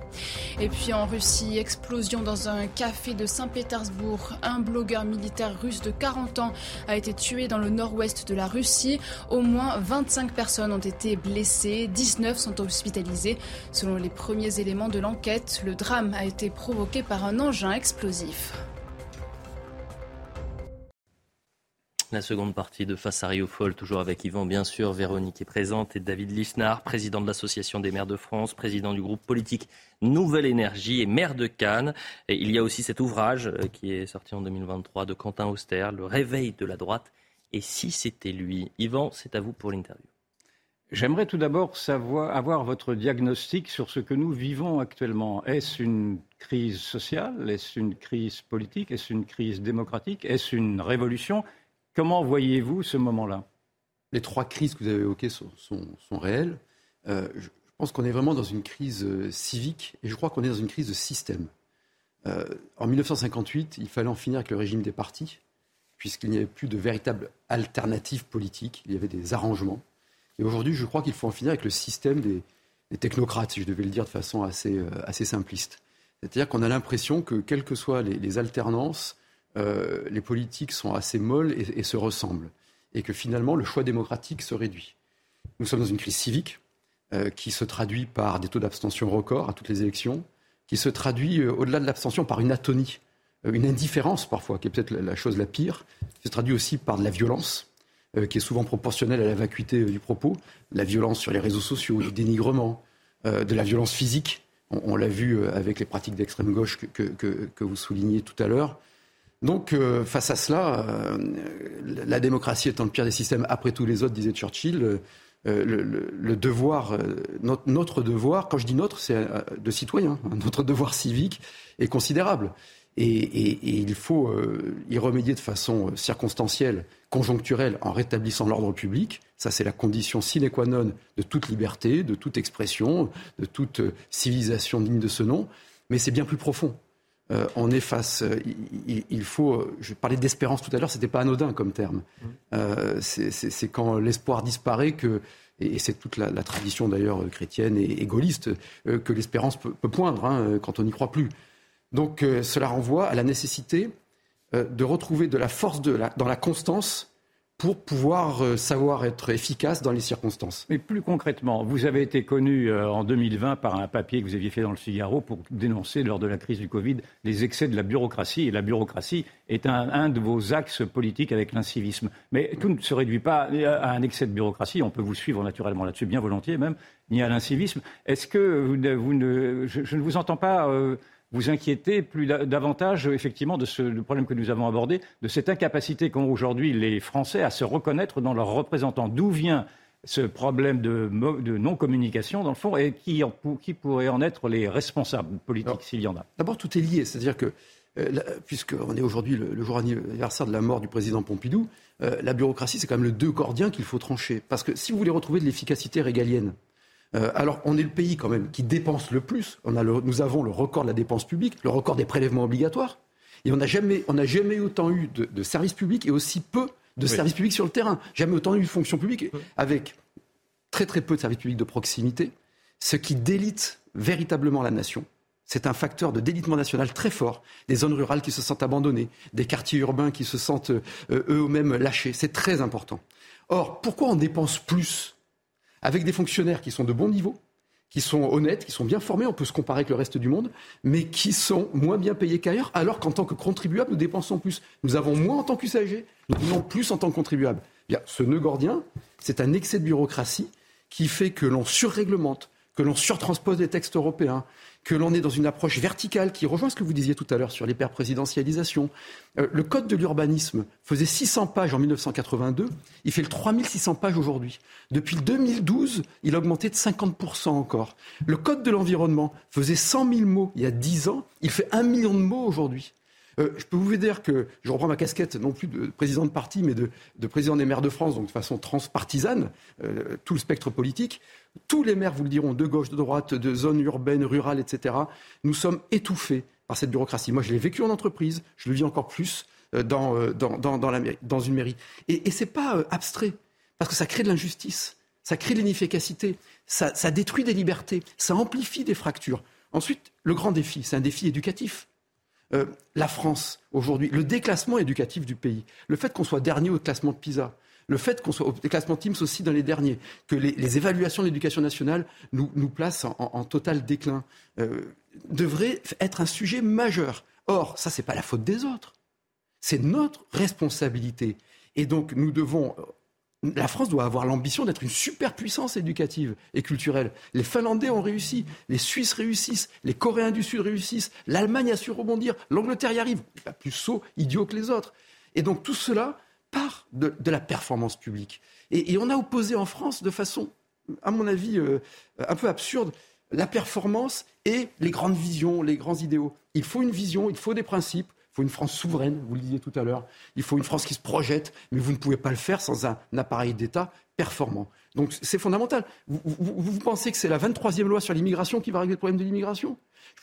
B: Et puis en Russie, explosion dans un café de Saint-Pétersbourg. Un blogueur militaire russe de 40 ans a été tué dans le nord-ouest de la Russie. Au moins 25 personnes ont été blessées, 19 sont hospitalisées. Selon les premiers éléments de l'enquête, le drame a été provoqué par un engin explosif.
A: La seconde partie de Face à Rio Folle, toujours avec Yvan, bien sûr, Véronique est présente, et David Lisnard, président de l'Association des maires de France, président du groupe politique Nouvelle Énergie et maire de Cannes. Il y a aussi cet ouvrage euh, qui est sorti en 2023 de Quentin Auster, Le réveil de la droite. Et si c'était lui Yvan, c'est à vous pour l'interview.
C: J'aimerais tout d'abord savoir avoir votre diagnostic sur ce que nous vivons actuellement. Est-ce une crise sociale? Est-ce une crise politique? Est-ce une crise démocratique? Est-ce une révolution? Comment voyez-vous ce moment-là?
D: Les trois crises que vous avez évoquées sont, réelles. Euh, je pense qu'on est vraiment dans une crise euh, civique et je crois qu'on est dans une crise de système. Euh, en 1958, il fallait en finir avec le régime des partis, puisqu'il n'y avait plus de véritable alternative politique, il y avait des arrangements. Et aujourd'hui, je crois qu'il faut en finir avec le système des, technocrates, si je devais le dire de façon assez, simpliste. C'est-à-dire qu'on a l'impression que, quelles que soient les alternances, euh, les politiques sont assez molles et, se ressemblent, et que finalement le choix démocratique se réduit. Nous sommes dans une crise civique euh, qui se traduit par des taux d'abstention records à toutes les élections, qui se traduit euh, au-delà de l'abstention par une atonie, une indifférence parfois, qui est peut-être la, chose la pire, qui se traduit aussi par de la violence, qui est souvent proportionnelle à la vacuité du propos, la violence sur les réseaux sociaux, du dénigrement, de la violence physique. On, l'a vu avec les pratiques d'extrême gauche que, vous soulignez tout à l'heure. Donc, euh, face à cela, euh, la démocratie étant le pire des systèmes après tous les autres, disait Churchill, euh, notre, devoir, quand je dis notre, c'est de citoyen, hein, [laughs] notre devoir civique est considérable. Et, il faut y remédier de façon circonstancielle, conjoncturelle, en rétablissant l'ordre public. Ça, c'est la condition sine qua non de toute liberté, de toute expression, de toute civilisation digne de ce nom. Mais c'est bien plus profond. Euh, on est face. Euh, il, faut. Euh, je parlais d'espérance tout à l'heure, c'était pas anodin comme terme. Mmh. c'est quand l'espoir disparaît que. Et c'est toute la, tradition d'ailleurs chrétienne et, gaulliste que l'espérance peut, poindre hein, quand on n'y croit plus. Donc cela renvoie à la nécessité de retrouver de la force dans la constance pour pouvoir euh, savoir être efficace dans les circonstances.
C: Mais plus concrètement, vous avez été connu euh, en 2020 par un papier que vous aviez fait dans le Figaro pour dénoncer lors de la crise du Covid les excès de la bureaucratie. Et la bureaucratie est un, de vos axes politiques avec l'incivisme. Mais tout ne se réduit pas à un excès de bureaucratie. On peut vous suivre naturellement là-dessus, bien volontiers même, ni à l'incivisme. Est-ce que vous, ne, je, ne vous entends pas... Euh, vous inquiétez plus davantage effectivement de ce problème que nous avons abordé, de cette incapacité qu'ont aujourd'hui les Français à se reconnaître dans leurs représentants. D'où vient ce problème de, non-communication, dans le fond, et qui, pourrait en être les responsables politiques, s'il y en a?
D: D'abord, tout est lié. C'est-à-dire que, euh, puisqu'on est aujourd'hui le, jour anniversaire de la mort du président Pompidou, euh, la bureaucratie, c'est quand même le deux cordien qu'il faut trancher. Parce que si vous voulez retrouver de l'efficacité régalienne, euh, alors, on est le pays quand même qui dépense le plus. nous avons le record de la dépense publique, le record des prélèvements obligatoires. Et on n'a jamais, jamais autant eu de, services publics et aussi peu de services publics sur le terrain. Jamais autant eu de fonction publique avec très très peu de services publics de proximité, ce qui délite véritablement la nation. C'est un facteur de délitement national très fort. Des zones rurales qui se sentent abandonnées, des quartiers urbains qui se sentent euh, eux-mêmes lâchés. C'est très important. Or, pourquoi on dépense plus avec des fonctionnaires qui sont de bon niveau, qui sont honnêtes, qui sont bien formés, on peut se comparer avec le reste du monde, mais qui sont moins bien payés qu'ailleurs, alors qu'en tant que contribuables, nous dépensons plus. Nous avons moins en tant qu'usagers, nous donnons plus en tant que contribuables. Bien, ce nœud gordien, c'est un excès de bureaucratie qui fait que l'on surréglemente, que l'on surtranspose des textes européens, que l'on est dans une approche verticale qui rejoint ce que vous disiez tout à l'heure sur l'hyperprésidentialisation. Euh, le code de l'urbanisme faisait 600 pages en 1982, il fait le 3600 pages aujourd'hui. Depuis 2012, il a augmenté de 50% encore. Le code de l'environnement faisait 100 000 mots il y a 10 ans, il fait 1 million de mots aujourd'hui. Euh, je peux vous dire que je reprends ma casquette non plus de président de parti, mais de, président des maires de France, donc de façon transpartisane, euh, tout le spectre politique. Tous les maires vous le diront, de gauche, de droite, de zones urbaines, rurales, etc. Nous sommes étouffés par cette bureaucratie. Moi, je l'ai vécu en entreprise, je le vis encore plus euh, dans, dans, une mairie. Et, ce n'est pas abstrait, parce que ça crée de l'injustice, ça crée de l'inefficacité, ça, détruit des libertés, ça amplifie des fractures. Ensuite, le grand défi, c'est un défi éducatif. Euh, la France aujourd'hui, le déclassement éducatif du pays, le fait qu'on soit dernier au classement de PISA, le fait qu'on soit au classement Teams aussi dans les derniers, que les, évaluations de l'éducation nationale nous, nous placent en, total déclin, euh, devrait être un sujet majeur. Or, ça, n'est pas la faute des autres. C'est notre responsabilité. Et donc, nous devons la France doit avoir l'ambition d'être une superpuissance éducative et culturelle. Les Finlandais ont réussi, les Suisses réussissent, les Coréens du Sud réussissent, l'Allemagne a su rebondir, l'Angleterre y arrive, pas plus saut, idiot que les autres. Et donc tout cela de, la performance publique. Et, on a opposé en France de façon, à mon avis, euh, un peu absurde, la performance et les grandes visions, les grands idéaux. Il faut une vision, il faut des principes, faut une France souveraine, vous le disiez tout à l'heure. Il faut une France qui se projette, mais vous ne pouvez pas le faire sans un, appareil d'État performant. Donc c'est fondamental. Vous, pensez que c'est la 23e loi sur l'immigration qui va régler le problème de l'immigration?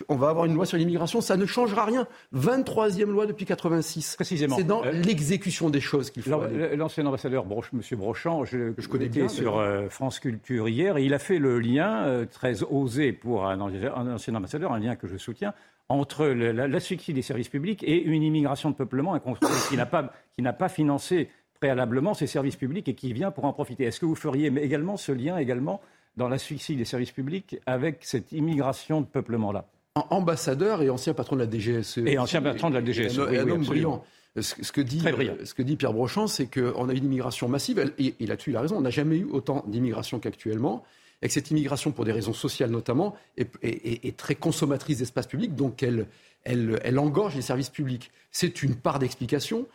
D: On va avoir une loi sur l'immigration, ça ne changera rien. 23e loi depuis 86.
C: Précisément.
D: C'est dans euh, l'exécution des choses qu'il faut.
C: L'ancien ambassadeur M. Brochant, je, je connais bien sur euh, France Culture hier, et il a fait le lien euh, très osé pour un ancien ambassadeur, un lien que je soutiens, entre l'asphyxie des services publics et une immigration de peuplement qui n'a pas, pas financé préalablement ces services publics et qui vient pour en profiter. Est-ce que vous feriez également ce lien également dans l'asphyxie des services publics avec cette immigration de peuplement-là?
D: Ambassadeur et ancien patron de la DGSE.
C: Et ancien patron de la DGSE.
D: Et un, homme brillant. Ce, que dit, ce que dit Pierre Brochant, c'est qu'on a une immigration massive, et, et là-dessus il a raison, on n'a jamais eu autant d'immigration qu'actuellement. Et que cette immigration, pour des raisons sociales notamment, est, très consommatrice d'espace public, donc elle, elle, engorge les services publics. C'est une part d'explication.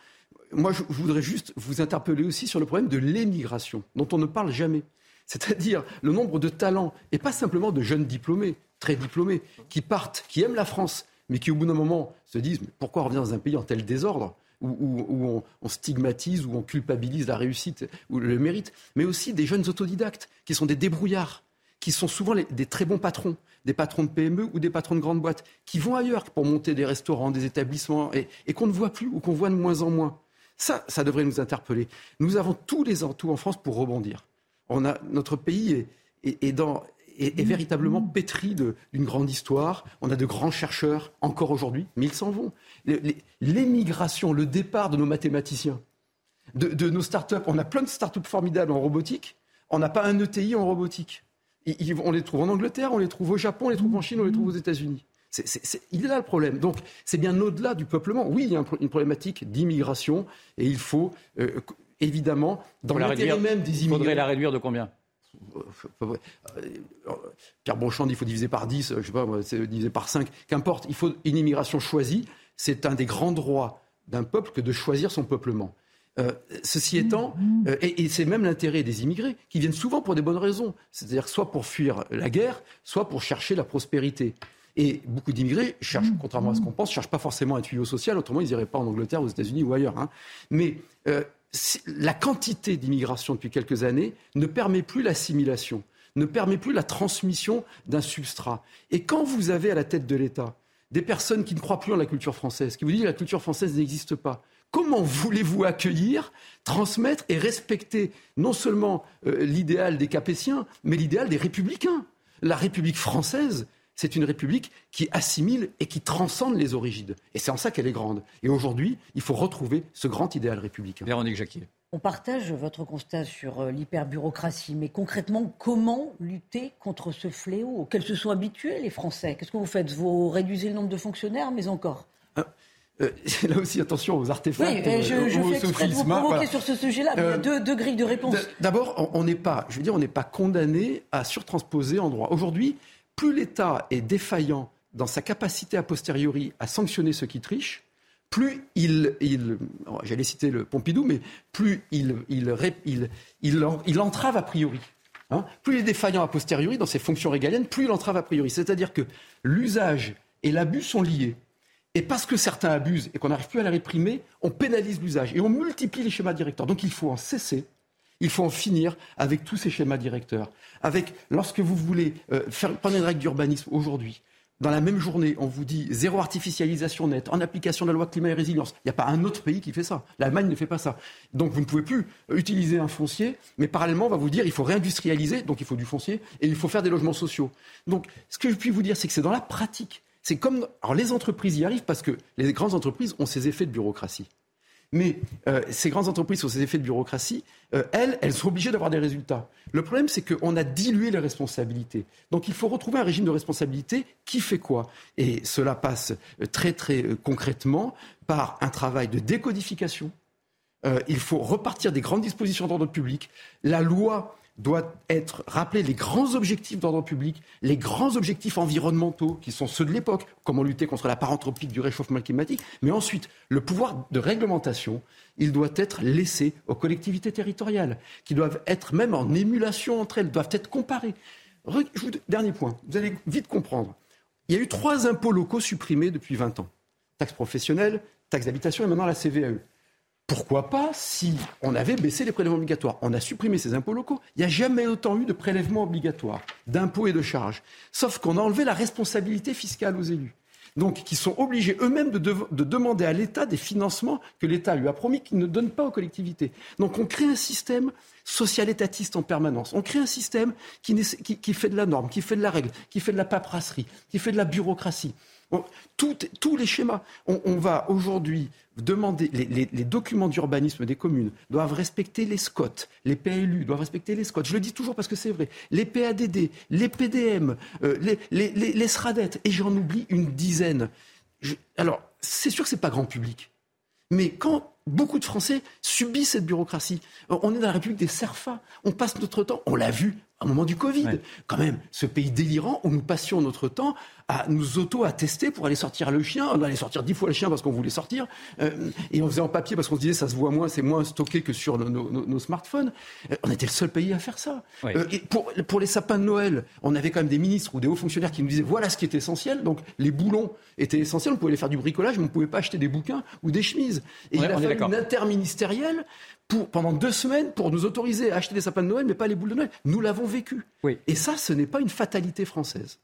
D: Moi, je, voudrais juste vous interpeller aussi sur le problème de l'émigration, dont on ne parle jamais. C'est-à-dire le nombre de talents, et pas simplement de jeunes diplômés, très diplômés, qui partent, qui aiment la France, mais qui au bout d'un moment se disent mais pourquoi revenir dans un pays en tel désordre? Où, on, stigmatise, où on culpabilise la réussite ou le mérite, mais aussi des jeunes autodidactes qui sont des débrouillards, qui sont souvent des très bons patrons, des patrons de PME ou des patrons de grandes boîtes, qui vont ailleurs pour monter des restaurants, des établissements, et, qu'on ne voit plus ou qu'on voit de moins en moins. Ça, ça devrait nous interpeller. Nous avons tous les atouts en France pour rebondir. On a, notre pays est, dans, est, véritablement pétri d'une grande histoire. On a de grands chercheurs encore aujourd'hui, mais ils s'en vont. L'émigration, le départ de nos mathématiciens, de, nos start-up, on a plein de start-up formidables en robotique, on n'a pas un ETI en robotique. on les trouve en Angleterre, on les trouve au Japon, on les trouve en Chine, on les trouve aux États-Unis. il est là le problème. Donc, c'est bien au-delà du peuplement. Oui, il y a une problématique d'immigration et il faut euh, évidemment, dans l'intérêt même des immigrés.
C: Il faudrait la réduire de combien?
D: Pierre Brochand il faut diviser par 10, je sais pas, diviser par 5, qu'importe, il faut une immigration choisie. C'est un des grands droits d'un peuple que de choisir son peuplement. Euh, ceci étant, euh, et, c'est même l'intérêt des immigrés, qui viennent souvent pour des bonnes raisons, c'est-à-dire soit pour fuir la guerre, soit pour chercher la prospérité. Et beaucoup d'immigrés cherchent, contrairement à ce qu'on pense, ne cherchent pas forcément un tuyau social, autrement ils n'iraient pas en Angleterre, aux États-Unis ou ailleurs. Hein. Mais euh, la quantité d'immigration depuis quelques années ne permet plus l'assimilation, ne permet plus la transmission d'un substrat. Et quand vous avez à la tête de l'État des personnes qui ne croient plus en la culture française, qui vous disent que la culture française n'existe pas, comment voulez-vous accueillir, transmettre et respecter non seulement euh, l'idéal des Capétiens, mais l'idéal des républicains? La République française, c'est une république qui assimile et qui transcende les origines. Et c'est en ça qu'elle est grande. Et aujourd'hui, il faut retrouver ce grand idéal républicain.
C: Véronique Jacquier.
E: On partage votre constat sur euh, l'hyperbureaucratie, mais concrètement, comment lutter contre ce fléau auquel se sont habitués les Français? Qu'est-ce que vous faites? Vous réduisez le nombre de fonctionnaires, mais encore?
D: Ah, euh, [laughs] là aussi, attention aux artefacts.
E: Oui, je, je fais exprès de vous provoquer sur ce sujet-là. il y a euh, deux, grilles de réponse.
D: D'abord, on n'est pas, je veux dire, on n'est pas condamné à surtransposer en droit. Aujourd'hui, plus l'État est défaillant dans sa capacité a posteriori à sanctionner ceux qui trichent, plus il, j'allais citer le Pompidou, mais plus il, il, entrave a priori. Hein. plus il est défaillant a posteriori dans ses fonctions régaliennes, plus il entrave a priori. C'est-à-dire que l'usage et l'abus sont liés. Et parce que certains abusent et qu'on n'arrive plus à les réprimer, on pénalise l'usage et on multiplie les schémas directeurs. Donc il faut en cesser il faut en finir avec tous ces schémas directeurs. Avec, lorsque vous voulez euh, faire, prendre une règle d'urbanisme aujourd'hui, dans la même journée, on vous dit zéro artificialisation nette, en application de la loi climat et résilience. Il n'y a pas un autre pays qui fait ça. L'Allemagne ne fait pas ça. Donc vous ne pouvez plus utiliser un foncier, mais parallèlement, on va vous dire il faut réindustrialiser, donc il faut du foncier, et il faut faire des logements sociaux. Donc ce que je puis vous dire, c'est que c'est dans la pratique. C'est comme. Alors les entreprises y arrivent parce que les grandes entreprises ont ces effets de bureaucratie. Mais euh, ces grandes entreprises, sur ces effets de bureaucratie, euh, elles, elles sont obligées d'avoir des résultats. Le problème, c'est qu'on a dilué les responsabilités. Donc il faut retrouver un régime de responsabilité qui fait quoi? Et cela passe euh, très très concrètement par un travail de décodification. il faut repartir des grandes dispositions d'ordre public. La loi doit être rappelé les grands objectifs d'ordre public, les grands objectifs environnementaux qui sont ceux de l'époque, comment lutter contre la part du réchauffement climatique, mais ensuite le pouvoir de réglementation, il doit être laissé aux collectivités territoriales, qui doivent être même en émulation entre elles, doivent être comparées. Dernier point, vous allez vite comprendre. Il y a eu trois impôts locaux supprimés depuis 20 ans. Taxe professionnelle, taxe d'habitation et maintenant la CVAE pourquoi pas si on avait baissé les prélèvements obligatoires? On a supprimé ces impôts locaux. Il n'y a jamais autant eu de prélèvements obligatoires, d'impôts et de charges. Sauf qu'on a enlevé la responsabilité fiscale aux élus. Donc, qui sont obligés eux-mêmes de, demander à l'État des financements que l'État lui a promis qu'il ne donne pas aux collectivités. Donc, on crée un système social-étatiste en permanence. On crée un système qui, qui fait de la norme, qui fait de la règle, qui fait de la paperasserie, qui fait de la bureaucratie tous les schémas. On, va aujourd'hui demander, les, documents d'urbanisme des communes doivent respecter les SCOT, les PLU doivent respecter les SCOT. Je le dis toujours parce que c'est vrai. Les PADD, les PDM, euh, les, les, SRADET, et j'en oublie une dizaine. alors, c'est sûr que ce n'est pas grand public. Mais quand beaucoup de Français subissent cette bureaucratie, on est dans la République des serfas. On passe notre temps, on l'a vu un moment du Covid. Quand même, ce pays délirant où nous passions notre temps à nous auto-attester pour aller sortir le chien. On allait sortir dix fois le chien parce qu'on voulait sortir. Euh, et on faisait en papier parce qu'on se disait ça se voit moins, c'est moins stocké que sur nos, smartphones. Euh, on était le seul pays à faire ça. Euh, et pour, pour les sapins de Noël, on avait quand même des ministres ou des hauts fonctionnaires qui nous disaient voilà ce qui est essentiel. Donc les boulons étaient essentiels. On pouvait les faire du bricolage, mais on ne pouvait pas acheter des bouquins ou des chemises. Et il a fallu une interministérielle pour, pendant deux semaines pour nous autoriser à acheter des sapins de Noël, mais pas les boules de Noël. Nous l'avons vécu. Et ça, ce n'est pas une fatalité française.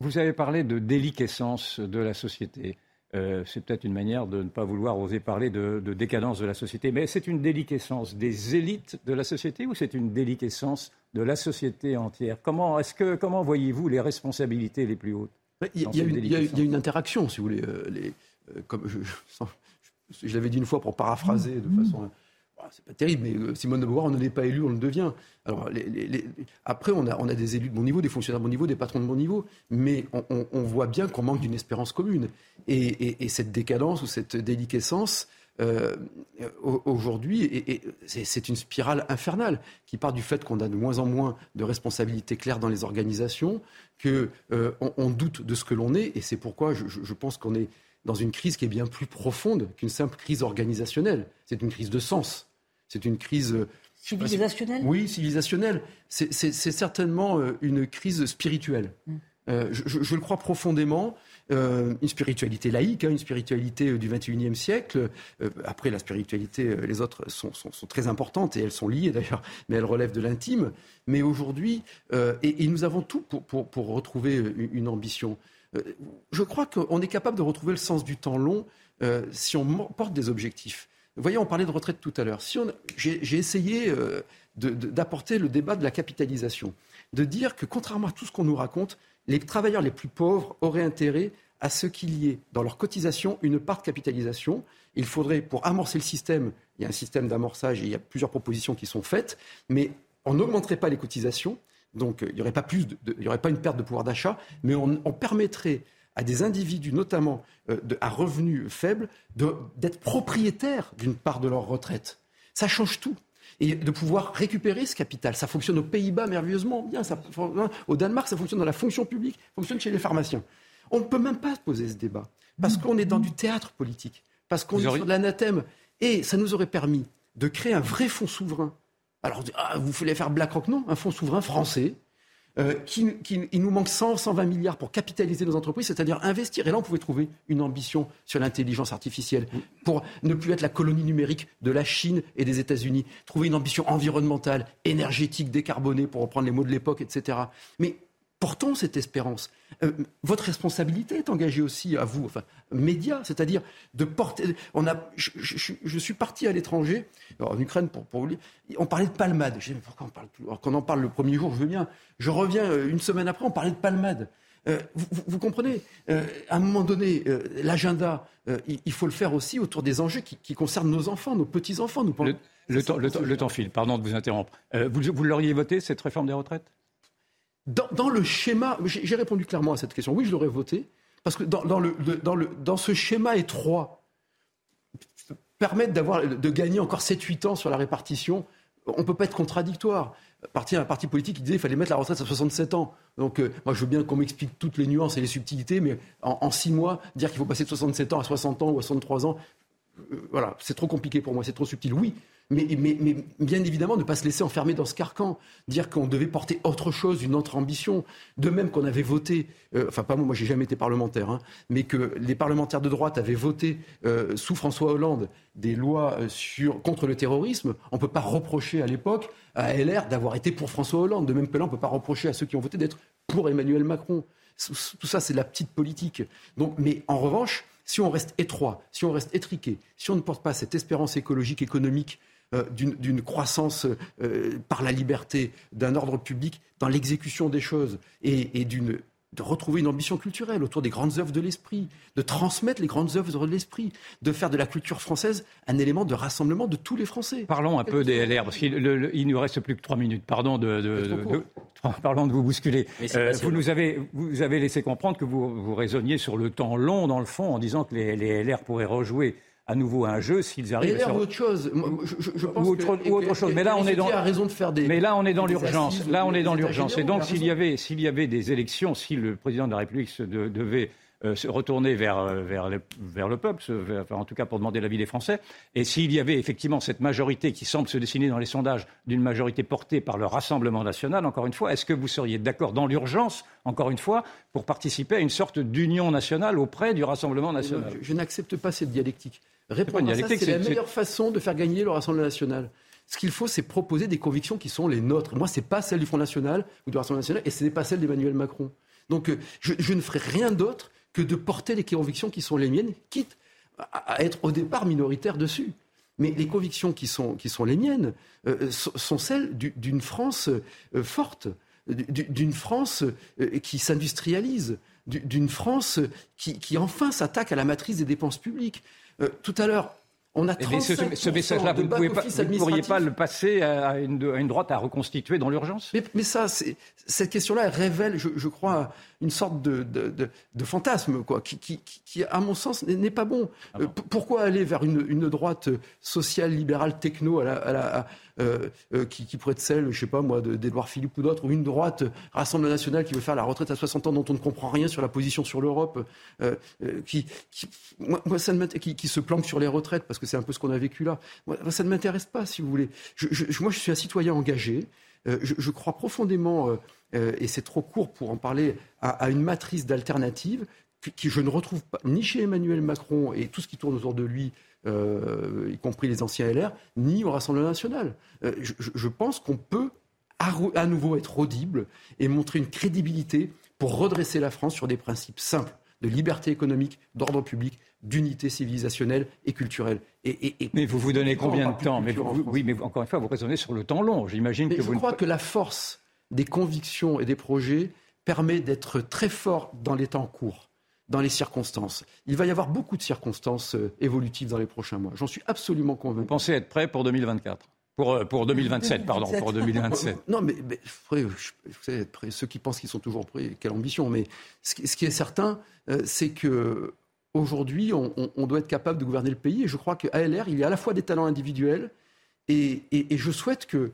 C: Vous avez parlé de déliquescence de la société. Euh, c'est peut-être une manière de ne pas vouloir oser parler de, décadence de la société, mais c'est une déliquescence des élites de la société ou c'est une déliquescence de la société entière? Comment, est que, comment voyez-vous les responsabilités les plus hautes
D: il y, a, une, interaction, si vous voulez. Euh, les, euh, comme je, je, l'avais dit une fois pour paraphraser de mmh. façon c'est pas terrible, mais euh, Simone de Beauvoir, on n'est pas élu, on le devient. Alors, après, on a, on a des élus de bon niveau, des fonctionnaires de bon niveau, des patrons de bon niveau, mais on, voit bien qu'on manque d'une espérance commune. Et, cette décadence ou cette déliquescence, euh, aujourd'hui, c'est une spirale infernale qui part du fait qu'on a de moins en moins de responsabilités claires dans les organisations, qu'on euh, on doute de ce que l'on est, et c'est pourquoi je pense qu'on est dans une crise qui est bien plus profonde qu'une simple crise organisationnelle. C'est une crise de sens. C'est une crise... Euh,
E: civilisationnelle
D: Oui, civilisationnelle. C'est certainement euh, une crise spirituelle. Mm. Euh, je, le crois profondément. une spiritualité laïque, hein, une spiritualité du XXIe siècle. après, la spiritualité, les autres sont, très importantes et elles sont liées [laughs] d'ailleurs, mais elles relèvent de l'intime. Mais aujourd'hui, et, nous avons tout pour, retrouver une, ambition. je crois qu'on est capable de retrouver le sens du temps long si on porte des objectifs. Voyez, on parlait de retraite tout à l'heure. Si j'ai, essayé euh, d'apporter le débat de la capitalisation, de dire que contrairement à tout ce qu'on nous raconte, les travailleurs les plus pauvres auraient intérêt à ce qu'il y ait dans leur cotisation une part de capitalisation. Il faudrait, pour amorcer le système, il y a un système d'amorçage il y a plusieurs propositions qui sont faites, mais on n'augmenterait pas les cotisations, donc il n'y aurait, pas aurait pas une perte de pouvoir d'achat, mais on, on permettrait à des individus, notamment euh, à revenus faibles, d'être propriétaires d'une part de leur retraite. Ça change tout et de pouvoir récupérer ce capital. Ça fonctionne aux Pays-Bas merveilleusement bien. Ça, au Danemark, ça fonctionne dans la fonction publique, ça fonctionne chez les pharmaciens. On ne peut même pas poser ce débat parce mmh. qu'on est dans du théâtre politique, parce qu'on est sur de l'anathème. Et ça nous aurait permis de créer un vrai fonds souverain. Alors, ah, vous voulez faire BlackRock? Non, un fonds souverain français euh, il nous manque 100, 120 milliards pour capitaliser nos entreprises, c'est-à-dire investir. Et là, on pouvait trouver une ambition sur l'intelligence artificielle pour ne plus être la colonie numérique de la Chine et des États-Unis. Trouver une ambition environnementale, énergétique, décarbonée, pour reprendre les mots de l'époque, etc. Mais portons cette espérance. Euh, votre responsabilité est engagée aussi à vous, enfin, médias, c'est-à-dire de porter. On a, je, suis parti à l'étranger, en Ukraine, pour, pour, on parlait de palmade. Je dis, pourquoi on parle Alors, quand on en parle le premier jour, je veux bien. Je reviens euh, une semaine après, on parlait de palmade. Euh, vous, comprenez À un moment donné, l'agenda, il, faut le faire aussi autour des enjeux qui, concernent nos enfants, nos petits-enfants. Nous,
C: le, le, temps, le, temps, file, pardon de vous interrompre. vous, vous l'auriez voté, cette réforme des retraites?
D: Dans, le schéma, j'ai répondu clairement à cette question. Oui, je l'aurais voté, parce que dans, ce schéma étroit, permettre de gagner encore 7-8 ans sur la répartition, on ne peut pas être contradictoire. Parti, un parti politique qui disait qu'il fallait mettre la retraite à 67 ans. Donc, euh, moi, je veux bien qu'on m'explique toutes les nuances et les subtilités, mais en, 6 mois, dire qu'il faut passer de 67 ans à 60 ans ou à 63 ans, euh, voilà, c'est trop compliqué pour moi, c'est trop subtil. Oui, mais, bien évidemment, ne pas se laisser enfermer dans ce carcan, dire qu'on devait porter autre chose, une autre ambition. De même qu'on avait voté, euh, enfin pas moi, moi j'ai jamais été parlementaire, hein, mais que les parlementaires de droite avaient voté euh, sous François Hollande des lois euh, sur, contre le terrorisme, on ne peut pas reprocher à l'époque à LR d'avoir été pour François Hollande. De même que là, on ne peut pas reprocher à ceux qui ont voté d'être pour Emmanuel Macron. Tout ça, c'est de la petite politique. Donc, mais en revanche, si on reste étroit, si on reste étriqué, si on ne porte pas cette espérance écologique, économique d'une croissance euh, par la liberté, d'un ordre public dans l'exécution des choses et, de retrouver une ambition culturelle autour des grandes œuvres de l'esprit, de transmettre les grandes œuvres de l'esprit, de faire de la culture française un élément de rassemblement de tous les Français.
C: Parlons un peu des LR, parce qu'il ne nous reste plus que trois minutes. Pardon de, [laughs] parlons de vous bousculer. Euh, vous nous avez, vous avez laissé comprendre que vous, vous raisonniez sur le temps long, dans le fond, en disant que les, les LR pourraient rejouer à nouveau un jeu s'ils arrivent.
D: à autre chose.
C: ou, autre, chose. Mais là, on est dans.
D: raison de faire des.
C: Mais là, on est dans l'urgence. Là, on est dans l'urgence. Et donc, s'il y avait, s'il y avait des élections, si le président de la République devait euh, se retourner vers, euh, vers, le, vers le peuple, en tout cas pour demander l'avis des Français. Et s'il y avait effectivement cette majorité qui semble se dessiner dans les sondages d'une majorité portée par le Rassemblement national, encore une fois, est-ce que vous seriez d'accord dans l'urgence, encore une fois, pour participer à une sorte d'union nationale auprès du Rassemblement national?
D: Je, n'accepte pas cette dialectique. Répondre à ça, c'est la meilleure façon de faire gagner le Rassemblement national. Ce qu'il faut, c'est proposer des convictions qui sont les nôtres. Moi, ce n'est pas celle du Front National ou du Rassemblement national, et ce n'est pas celle d'Emmanuel Macron. Donc, euh, je, je ne ferai rien d'autre que de porter les convictions qui sont les miennes, quitte à être au départ minoritaire dessus. Mais les convictions qui sont, les miennes euh, sont celles d'une France euh, forte, d'une France euh, qui s'industrialise, d'une France qui, qui, enfin s'attaque à la matrice des dépenses publiques. tout à l'heure, on a
C: eh ce, message-là, vous ne pourriez pas le passer à une, droite à reconstituer dans l'urgence?
D: Mais, ça, cette question-là, révèle, je, crois, une sorte de, fantasme, quoi, qui, à mon sens, n'est pas bon. Ah euh, pourquoi aller vers une, droite sociale, libérale, techno, à la, euh, qui, pourrait être celle, je sais pas moi, d'Edouard Philippe ou d'autres, ou une droite Rassemblement national qui veut faire la retraite à 60 ans dont on ne comprend rien sur la position sur l'Europe, qui, moi, ça ne qui, qui se planque sur les retraites parce que c'est un peu ce qu'on a vécu là. Moi, ça ne m'intéresse pas, si vous voulez. moi, je suis un citoyen engagé. je, crois profondément euh, et c'est trop court pour en parler, à, une matrice d'alternatives qui, je ne retrouve pas ni chez Emmanuel Macron et tout ce qui tourne autour de lui, euh, y compris les anciens LR, ni au Rassemblement national. Euh, je, pense qu'on peut à, nouveau être audible et montrer une crédibilité pour redresser la France sur des principes simples de liberté économique, d'ordre public, d'unité civilisationnelle et culturelle. Et,
C: mais vous vous donnez combien de temps mais Oui, mais encore une fois, vous raisonnez sur le temps long. J'imagine que je
D: vous. Je crois que la force des convictions et des projets permet d'être très fort dans les temps courts, dans les circonstances. Il va y avoir beaucoup de circonstances euh, évolutives dans les prochains mois. J'en suis absolument convaincu.
C: Vous pensez être prêt pour 2024 pour, pour 2027, pardon, pour [laughs] 2027.
D: Non, mais, mais vous savez, ceux qui pensent qu'ils sont toujours prêts, quelle ambition. Mais ce, qui est certain, euh, c'est que aujourd'hui, on, doit être capable de gouverner le pays. Et je crois qu'à LR, il y a à la fois des talents individuels, et je souhaite que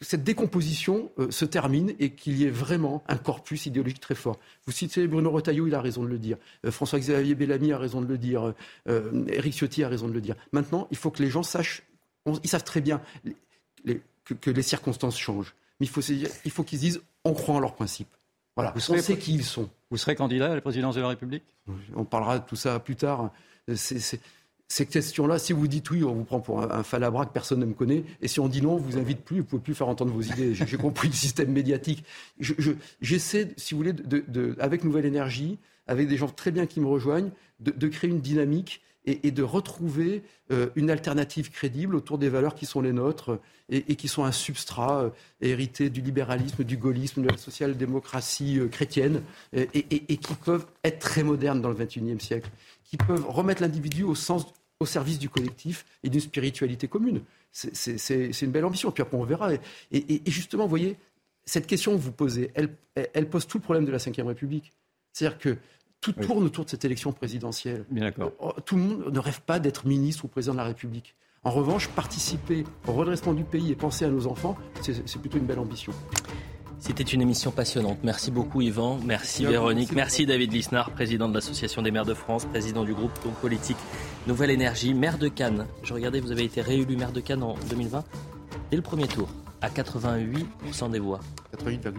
D: cette décomposition euh, se termine et qu'il y ait vraiment un corpus idéologique très fort. Vous citez Bruno Retailleau, il a raison de le dire. Euh, François-Xavier Bellamy a raison de le dire. Euh, Éric Ciotti a raison de le dire. Maintenant, il faut que les gens sachent, ils savent très bien que, les circonstances changent. Mais il faut, il faut qu'ils disent, on croit en leurs principes. Voilà, vous on sait qui ils sont.
C: Vous serez candidat à la présidence de la République?
D: On parlera de tout ça plus tard. C'est ces questions-là, si vous dites oui, on vous prend pour un, falabra que personne ne me connaît. Et si on dit non, on vous invite plus, vous pouvez plus faire entendre vos idées. J'ai compris le système médiatique. J'essaie, si vous voulez, de, avec Nouvelle Énergie, avec des gens très bien qui me rejoignent, de, créer une dynamique et, de retrouver euh, une alternative crédible autour des valeurs qui sont les nôtres et, qui sont un substrat euh, hérité du libéralisme, du gaullisme, de la social-démocratie euh, chrétienne et, qui peuvent être très modernes dans le XXIe siècle qui peuvent remettre l'individu au, sens, au service du collectif et d'une spiritualité commune. C'est une belle ambition. Puis après, on verra. Et, justement, vous voyez, cette question que vous posez, elle, elle pose tout le problème de la Ve République. C'est-à-dire que tout tourne autour de cette élection présidentielle.
C: Bien d'accord.
D: Oh, tout le monde ne rêve pas d'être ministre ou président de la République. En revanche, participer au redressement du pays et penser à nos enfants, c'est plutôt une belle ambition.
A: C'était une émission passionnante. Merci beaucoup Yvan, merci Véronique, merci David Lisnard, président de l'Association des maires de France, président du groupe politique Nouvelle Énergie, maire de Cannes. Je regardais, vous avez été réélu maire de Cannes en 2020 dès le premier tour, à 88% des voix.
D: 88,12.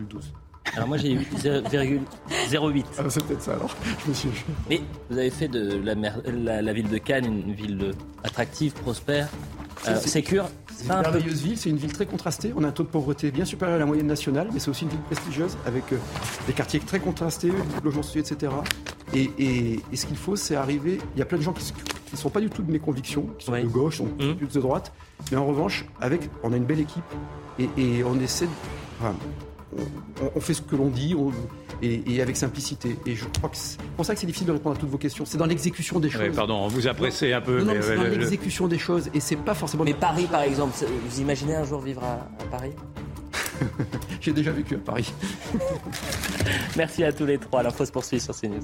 A: Alors moi j'ai eu 0,08. [laughs]
D: Ah, c'est peut-être ça alors. [laughs] Je me suis...
A: Mais vous avez fait de la, la ville de Cannes une ville attractive, prospère, sécure.
D: C'est une merveilleuse ville, c'est une ville très contrastée. On a un taux de pauvreté bien supérieur à la moyenne nationale, mais c'est aussi une ville prestigieuse avec euh, des quartiers très contrastés, logements sociaux, etc. Et, ce qu'il faut, c'est arriver. Il y a plein de gens qui ne sont pas du tout de mes convictions, qui sont de gauche, sont mmh. plus de droite. Mais en revanche, avec, on a une belle équipe et, on essaie. De, on, fait ce que l'on dit et, avec simplicité. Et je crois que c'est pour ça que c'est difficile de répondre à toutes vos questions. C'est dans l'exécution des choses.
C: pardon, on vous a pressé un peu.
D: Non, mais, c'est dans l'exécution des choses et c'est pas forcément.
A: Mais Paris, par exemple, vous imaginez un jour vivre à, Paris? [laughs]
D: J'ai déjà vécu à Paris. [laughs]
A: Merci à tous les trois. La se poursuit sur CNews.